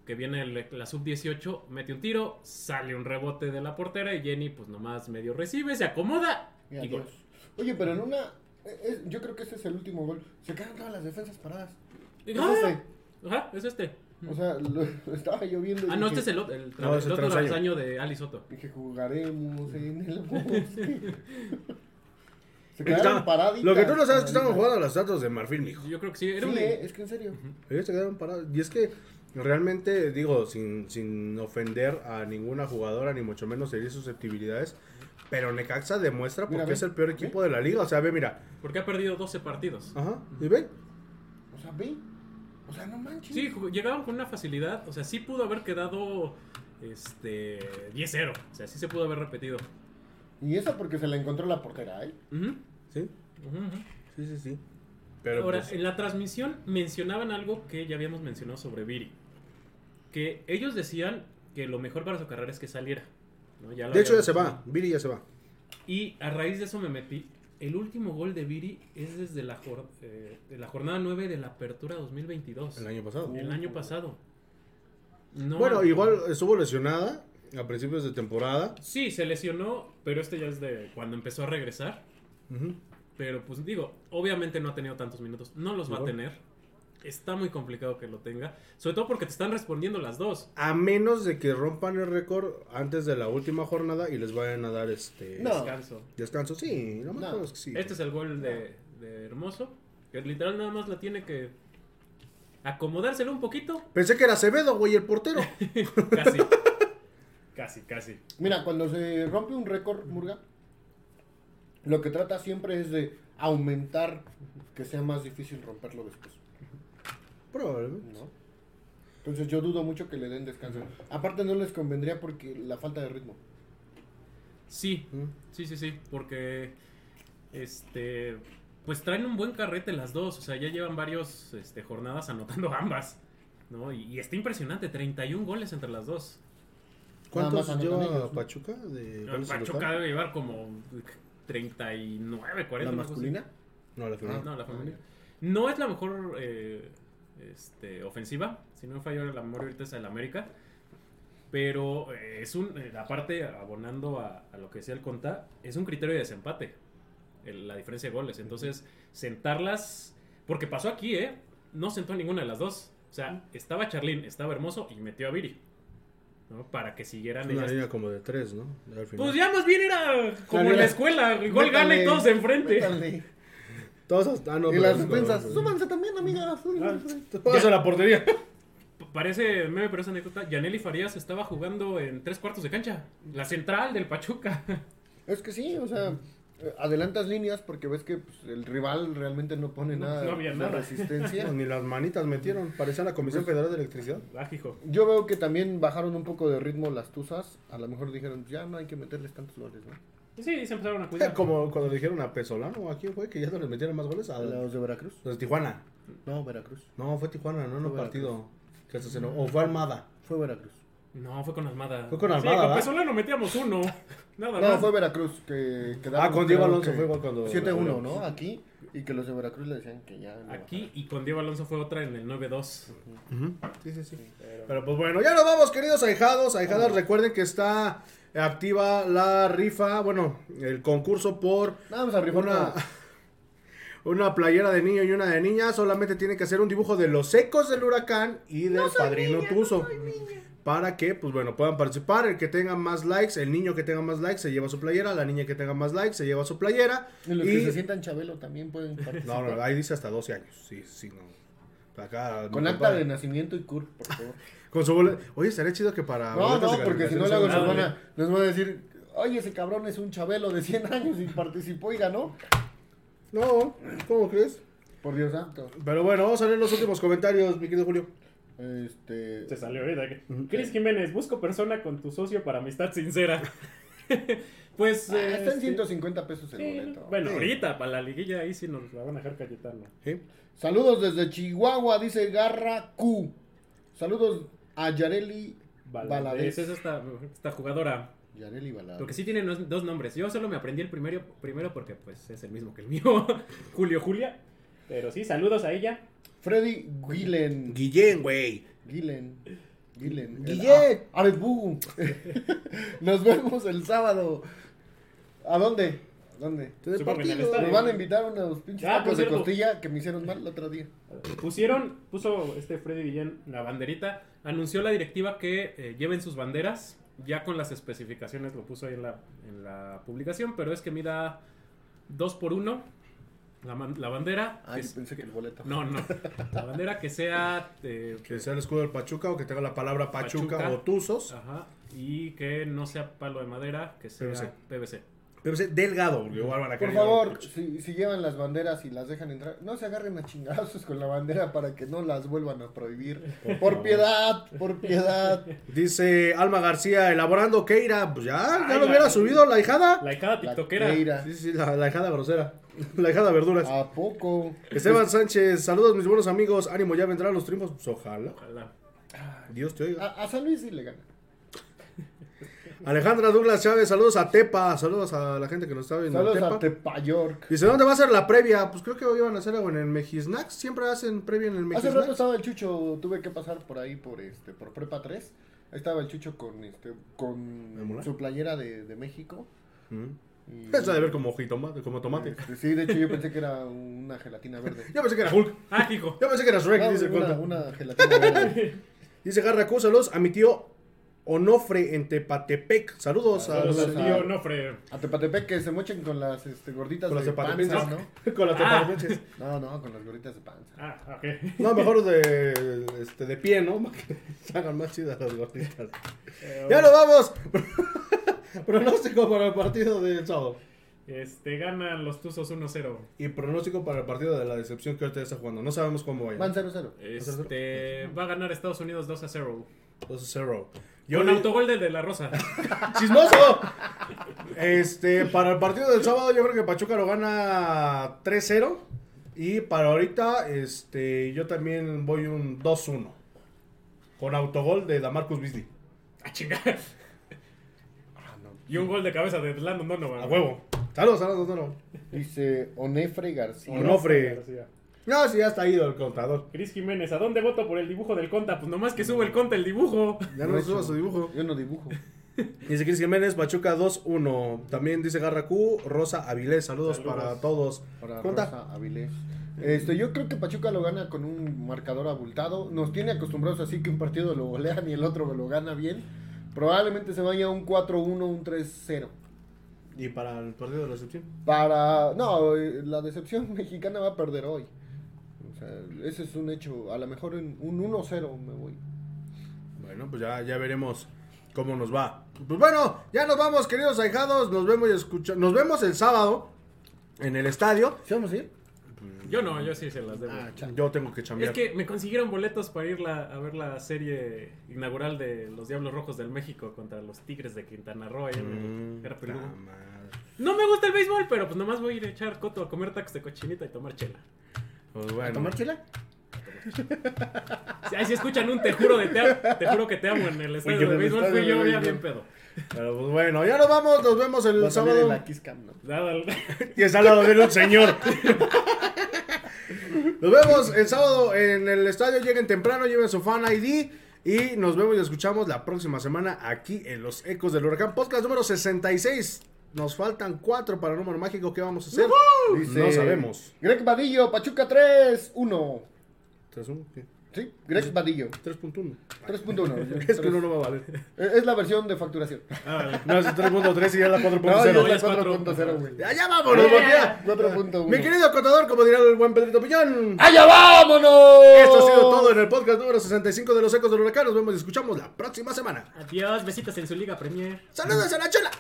Speaker 4: Que viene el- la sub-18, mete un tiro, sale un rebote de la portera y Jenny pues nomás medio recibe, se acomoda
Speaker 3: Y
Speaker 4: y gol.
Speaker 3: Oye, pero en una. eh, es- yo creo que ese es el último gol. Se quedaron todas las defensas paradas. Es
Speaker 4: ¡Ah!
Speaker 3: este.
Speaker 4: Ajá, es este.
Speaker 3: O sea, lo, estaba yo viendo. y
Speaker 4: Ah, no, este es el, otro- el, tra-
Speaker 2: No, es
Speaker 4: el
Speaker 2: el
Speaker 4: otro
Speaker 2: travesaño
Speaker 4: de Ali Soto.
Speaker 3: Dije, jugaremos en el bosque. Se quedaron paraditas.
Speaker 2: Lo que tú no sabes es que estaban jugando a las datos de Marfil, mijo.
Speaker 4: Yo creo que sí, era
Speaker 3: Sí,
Speaker 4: un...
Speaker 3: eh, es que en serio.
Speaker 2: Ellos se quedaron parados. Y es que realmente, digo, sin, sin ofender a ninguna jugadora, ni mucho menos herir susceptibilidades, pero Necaxa demuestra porque
Speaker 3: ve.
Speaker 2: es el peor equipo de la liga. O sea, ve, mira.
Speaker 4: Porque ha perdido 12 partidos.
Speaker 2: Ajá. ¿Y ve?
Speaker 3: O sea, ve. O sea, no manches.
Speaker 4: Sí, llegaban con una facilidad. O sea, sí pudo haber quedado este 10-0. O sea, sí se pudo haber repetido.
Speaker 3: Y eso porque se la encontró la portera, ¿eh?
Speaker 4: Ujú,
Speaker 2: Sí,
Speaker 4: ujú, ujú.
Speaker 2: sí, sí, sí. Pero
Speaker 4: Ahora,
Speaker 2: pues,
Speaker 4: en la transmisión mencionaban algo que ya habíamos mencionado sobre Viri. Que ellos decían que lo mejor para su carrera es que saliera. ¿no? Ya
Speaker 2: De hecho, ya
Speaker 4: habíamos
Speaker 2: se va.
Speaker 4: mencionado.
Speaker 2: Viri ya se va.
Speaker 4: Y a raíz de eso me metí. El último gol de Viri es desde la, jor- eh, de la jornada 9 de la Apertura 2022.
Speaker 2: El año pasado.
Speaker 4: El año pasado. No,
Speaker 2: Bueno, igual estuvo lesionada a principios de temporada.
Speaker 4: Sí, se lesionó, pero este ya es de cuando empezó a regresar. Pero pues digo, obviamente no ha tenido tantos minutos. No los va a tener. Está muy complicado que lo tenga. Sobre todo porque te están respondiendo las dos.
Speaker 2: A menos de que rompan el récord antes de la última jornada y les vayan a dar este
Speaker 3: No.
Speaker 4: Descanso.
Speaker 2: descanso. Sí, No. acuerdo que sí.
Speaker 4: Este es el gol de, de Hermoso. Que literal nada más la tiene que acomodárselo un poquito.
Speaker 2: Pensé que era Acevedo, güey, el portero.
Speaker 4: Casi. Casi, casi.
Speaker 3: Mira, cuando se rompe un récord, Murga, lo que trata siempre es de aumentar que sea más difícil romperlo después.
Speaker 2: Probablemente.
Speaker 3: ¿no? Entonces yo dudo mucho que le den descanso. Aparte no les convendría porque la falta de ritmo.
Speaker 4: Sí, sí, sí, sí. Porque este pues traen un buen carrete las dos. O sea, ya llevan varios este, jornadas anotando ambas. ¿no? Y, y está impresionante, 31 goles entre las dos.
Speaker 2: ¿Cuántos
Speaker 3: más
Speaker 2: lleva. Pachuca? De
Speaker 4: Pachuca debe llevar como 39, 40.
Speaker 3: ¿La masculina?
Speaker 2: No, la final.
Speaker 4: No, la femenil. No es la mejor eh, este, ofensiva. Si no me falla la memoria ahorita es el América. Pero eh, es un. eh, aparte, abonando a, a lo que decía el Conta, es un criterio de desempate. el- la diferencia de goles. Entonces, sentarlas. Porque pasó aquí, ¿eh? No sentó a ninguna de las dos. O sea, estaba Charlín, estaba hermoso y metió a Viri. ¿No? Para que siguieran
Speaker 2: Una
Speaker 4: ellas.
Speaker 2: línea como de tres, ¿no? Al final.
Speaker 4: Pues ya más bien era como en la escuela. Igual gana y todos enfrente.
Speaker 3: métale.
Speaker 2: Todos hasta- ah, no,
Speaker 3: y las defensas,
Speaker 2: no, no.
Speaker 3: súbanse también, amigas.
Speaker 2: Te pones a la portería.
Speaker 4: Parece meme, pero es anécdota. Yaneli Farías estaba jugando en tres cuartos de cancha. La central del Pachuca.
Speaker 3: Es que sí, o sea, adelantas líneas porque ves que pues, el rival realmente no pone
Speaker 4: No,
Speaker 3: nada
Speaker 4: no había
Speaker 3: de resistencia.
Speaker 2: Ni las manitas metieron. Parecía la Comisión Federal de Electricidad.
Speaker 4: Ah, hijo.
Speaker 3: Yo veo que también bajaron un poco de ritmo las tuzas. A lo mejor dijeron, ya no hay que meterles tantos goles, ¿no?
Speaker 4: Sí, se empezaron a cuidar.
Speaker 2: Como cuando le dijeron a Pesolano, ¿o a quién fue? Que ya no les metieron más goles. A
Speaker 3: Los de Veracruz.
Speaker 2: los de Tijuana.
Speaker 3: No, Veracruz.
Speaker 2: No, fue Tijuana, no, no partido. Que se. O fue Armada.
Speaker 3: Fue Veracruz.
Speaker 4: No, fue con Almada.
Speaker 2: Fue con
Speaker 4: Sí,
Speaker 2: Almada,
Speaker 4: con
Speaker 2: ¿va?
Speaker 4: Pesolano metíamos uno. Nada
Speaker 3: No,
Speaker 4: más.
Speaker 3: fue Veracruz que quedaron,
Speaker 2: Ah, con Diego Alonso
Speaker 3: que
Speaker 2: fue igual cuando-
Speaker 3: 7-1, ¿no? Aquí. Y que los de Veracruz le decían que ya. no
Speaker 4: Aquí y con Diego Alonso fue otra en el 9-2.
Speaker 2: Sí, sí, sí. Pero pues bueno, ya nos vamos, queridos ahijados. Ahijadas, recuerden que está activa la rifa, bueno, el concurso por
Speaker 3: Nada, vamos a rifar
Speaker 2: una,
Speaker 3: una-
Speaker 2: playera de niño y una de niña. Solamente tiene que hacer un dibujo de los ecos del huracán y del padrino Tuzo. Para que, pues bueno, puedan participar. El que tenga más likes, el niño que tenga más likes se lleva su playera. La niña que tenga más likes se lleva su playera.
Speaker 3: Y los
Speaker 2: Y-
Speaker 3: que se sientan Chabelo también pueden participar.
Speaker 2: No, no, ahí dice hasta 12 años. Sí, sí, no. Acá,
Speaker 3: Con acta de nacimiento y CUR, por favor.
Speaker 2: Con su boleto. Oye, estaría chido que para.
Speaker 3: No, no, porque si no
Speaker 2: calificación
Speaker 3: luego
Speaker 2: sea-
Speaker 3: nos
Speaker 4: Ah,
Speaker 3: van, a, nos van a decir, oye, ese cabrón es un Chabelo de 100 años y participó y ganó.
Speaker 2: No, ¿cómo crees?
Speaker 3: Por Dios santo.
Speaker 2: Pero bueno, vamos a leer los últimos comentarios, mi querido Julio.
Speaker 3: Este.
Speaker 4: Se salió ahorita. Cris Jiménez, busco persona con tu socio para amistad sincera. pues.
Speaker 3: Ah,
Speaker 4: eh,
Speaker 3: está en
Speaker 4: sí.
Speaker 3: 150 pesos el
Speaker 4: Sí,
Speaker 3: boleto.
Speaker 4: Bueno,
Speaker 2: Sí.
Speaker 4: ahorita, para la liguilla ahí sí nos la van a dejar Cayetano.
Speaker 2: ¿Sí?
Speaker 3: Saludos desde Chihuahua, dice Garra Q. Saludos a Yareli
Speaker 4: Valadez. Es esta, esta jugadora.
Speaker 3: Yareli Valadez.
Speaker 4: Lo que sí tiene dos nombres. Yo solo me aprendí el primero, primero porque pues es el mismo que el mío. Julio Julia. Pero sí, saludos a ella.
Speaker 3: Freddy Guilen.
Speaker 2: Guillén, güey.
Speaker 3: Guilen. Guilen.
Speaker 2: Guillet.
Speaker 3: Ah, Ares Bu. Nos vemos el sábado. ¿A dónde? ¿Dónde? Nos van a invitar a unos pinches
Speaker 4: Ah,
Speaker 3: tacos de costilla que me hicieron mal el otro día.
Speaker 4: Pusieron, puso este Freddy Villén la banderita. Anunció la directiva que eh, lleven sus banderas. Ya con las especificaciones lo puso ahí en la, en la publicación. Pero es que mida 2 por 1 la, man- la bandera.
Speaker 3: Ah,
Speaker 4: que
Speaker 3: yo
Speaker 4: es-
Speaker 3: pensé que el boleto.
Speaker 4: no, no. La bandera que sea. eh,
Speaker 2: Que sea el escudo del Pachuca o que tenga la palabra Pachuca,
Speaker 4: Pachuca.
Speaker 2: o Tuzos.
Speaker 4: Ajá. Y que no sea palo de madera, que sea
Speaker 2: PVC.
Speaker 4: PVC.
Speaker 2: Pero sea delgado, porque igual van a
Speaker 3: Por favor, si, si llevan las banderas y las dejan entrar, no se agarren a chingazos con la bandera para que no las vuelvan a prohibir. Por, piedad, por piedad.
Speaker 2: Dice Alma García, elaborando Keira. Pues ya, ya
Speaker 4: Ay,
Speaker 2: lo
Speaker 4: la-
Speaker 2: hubiera subido la hijada.
Speaker 4: La hijada
Speaker 3: La
Speaker 4: tiktokera.
Speaker 3: Keira.
Speaker 2: Sí, sí, la, la hijada grosera. La hijada verduras.
Speaker 3: ¿A poco?
Speaker 2: Esteban Sánchez, saludos mis buenos amigos. Ánimo, ya vendrán los triunfos. Pues ojalá.
Speaker 4: Ojalá.
Speaker 2: Dios te oiga.
Speaker 3: A, a San Luis sí le gana.
Speaker 2: Alejandra Douglas Chávez, saludos a Tepa, saludos a la gente que nos está viendo. en
Speaker 3: Saludos
Speaker 2: Tepa.
Speaker 3: a Tepa York.
Speaker 2: Dice, ¿dónde va a ser la previa? Pues creo que hoy van a hacer algo en el Mejisnax. Siempre hacen previa en el
Speaker 3: Hace rato estaba el Chucho, tuve que pasar por ahí por este por Prepa 3. Ahí estaba el Chucho con este
Speaker 2: ¿El
Speaker 3: con su playera de, de México.
Speaker 2: Mm.
Speaker 3: Y-
Speaker 2: Eso de ver como jitomate, como tomate.
Speaker 3: Este, sí, de hecho yo pensé que era una gelatina verde.
Speaker 2: Yo pensé que era Hulk.
Speaker 4: Ah, hijo.
Speaker 2: Yo pensé que era Shrek,
Speaker 3: No,
Speaker 2: dice
Speaker 3: una, una gelatina verde.
Speaker 2: Dice Garra Q, saludos a mi tío Onofre en Tepatepec. Saludos,
Speaker 3: Saludos
Speaker 2: a
Speaker 3: a-
Speaker 2: los
Speaker 4: Tío Nofre.
Speaker 3: A Tepatepec que se mochen con las este, gorditas
Speaker 2: con las
Speaker 3: de panza,
Speaker 2: tepatepenses.
Speaker 3: ¿no?
Speaker 2: Con las
Speaker 4: Ah.
Speaker 2: tepatepenses.
Speaker 3: No, no, con las gorditas de panza.
Speaker 4: Ah, ok.
Speaker 2: No, mejor de, este, de pie, ¿no? Que se hagan más chidas las gorditas.
Speaker 4: Eh,
Speaker 2: ¡Ya nos vamos! pronóstico para el partido del sábado.
Speaker 4: Este, ganan los Tuzos 1-0.
Speaker 2: Y pronóstico para el partido de la decepción que ahorita está jugando. No sabemos cómo
Speaker 3: Van
Speaker 2: vaya.
Speaker 3: 0-0.
Speaker 4: Este, va a ganar Estados Unidos 2-0.
Speaker 2: 2-0.
Speaker 4: Con autogol del de la Rosa.
Speaker 2: ¡Chismoso! Este, para el partido del sábado yo creo que Pachuca lo gana 3-0. Y para ahorita, este, yo también voy un 2-1. Con autogol de Damarcus Beasley.
Speaker 4: Ah, chingada. Y un gol de cabeza de Landon Donovan.
Speaker 2: A huevo. Saludos, saludos, no, no.
Speaker 3: Dice Onefre García.
Speaker 2: Onofre. No, sí, ya está ido el contador.
Speaker 4: Cris Jiménez, ¿a dónde voto por el dibujo del Conta? Pues nomás que sube el Conta el dibujo.
Speaker 2: Ya no suba su dibujo.
Speaker 3: Yo no dibujo.
Speaker 2: Dice Cris Jiménez, Pachuca 2-1. También dice Garra Q, Rosa Avilés. Saludos,
Speaker 4: Saludos.
Speaker 2: para todos.
Speaker 3: Para
Speaker 2: Conta.
Speaker 3: Rosa Avilés. Este, yo creo que Pachuca lo gana con un marcador abultado. Nos tiene acostumbrados así que un partido lo golean y el otro lo gana bien. Probablemente se vaya un 4-1, un 3-0.
Speaker 2: ¿Y para el partido de la recepción?
Speaker 3: Para. No, eh, la decepción mexicana va a perder hoy. O sea, ese es un hecho. A lo mejor en un 1-0 me voy.
Speaker 2: Bueno, pues ya, ya veremos cómo nos va. Pues bueno, ya nos vamos, queridos ahijados. Nos vemos y escucha- Nos vemos el sábado en el estadio.
Speaker 3: ¿Sí vamos a ir?
Speaker 4: Yo no, yo sí se las debo.
Speaker 3: Ah.
Speaker 2: Yo tengo que
Speaker 4: es
Speaker 2: chambear.
Speaker 4: que me consiguieron boletos para ir la- a ver la serie inaugural de los Diablos Rojos del México contra los Tigres de Quintana Roo. ahí en el
Speaker 2: Mm.
Speaker 4: No me gusta el béisbol, pero pues nomás voy a ir a echar coto a comer tacos de cochinita y tomar chela.
Speaker 2: Pues
Speaker 3: ¿A
Speaker 2: bueno.
Speaker 3: tomar chela?
Speaker 4: Si escuchan un te juro, de te, te juro que te amo en el estadio de
Speaker 3: el
Speaker 4: béisbol, fui yo ya bien pedo.
Speaker 2: Pero pues bueno, ya nos vamos. Nos vemos el
Speaker 3: Va a salir en
Speaker 2: sábado.
Speaker 3: la Kiss Cam, ¿no?
Speaker 4: Nada,
Speaker 2: Y está al lado de él un señor. Nos vemos el sábado en el estadio. Lleguen temprano, lleven su fan ID. Y nos vemos y escuchamos la próxima semana aquí en los Ecos del Huracán. Podcast número 66. Nos faltan cuatro para el número mágico. ¿Qué vamos a hacer?
Speaker 3: Dice
Speaker 2: No sabemos.
Speaker 3: Greg Vadillo, Pachuca 3-1.
Speaker 2: ¿Tres, uno? ¿Qué?
Speaker 3: ¿Sí? Greg Vadillo.
Speaker 2: 3.1.
Speaker 3: 3.1.
Speaker 2: Es que uno no va a valer.
Speaker 3: Eh, Es la versión de facturación.
Speaker 4: Ah,
Speaker 2: No, es 3.3 y ya la 4.0.
Speaker 3: No, ya
Speaker 4: ya
Speaker 3: es
Speaker 4: es
Speaker 3: la
Speaker 4: cuatro.
Speaker 3: 4.0, güey.
Speaker 2: ya vámonos, ya-
Speaker 3: 4.1.
Speaker 2: Mi querido contador, como dirá el buen Pedrito Piñón.
Speaker 3: ¡Allá vámonos!
Speaker 2: Esto ha sido todo en el podcast número 65 de los Ecos del Huracán. Nos vemos y escuchamos la próxima semana.
Speaker 4: Adiós, besitos en su Liga Premier.
Speaker 2: ¡Saludos a la chola!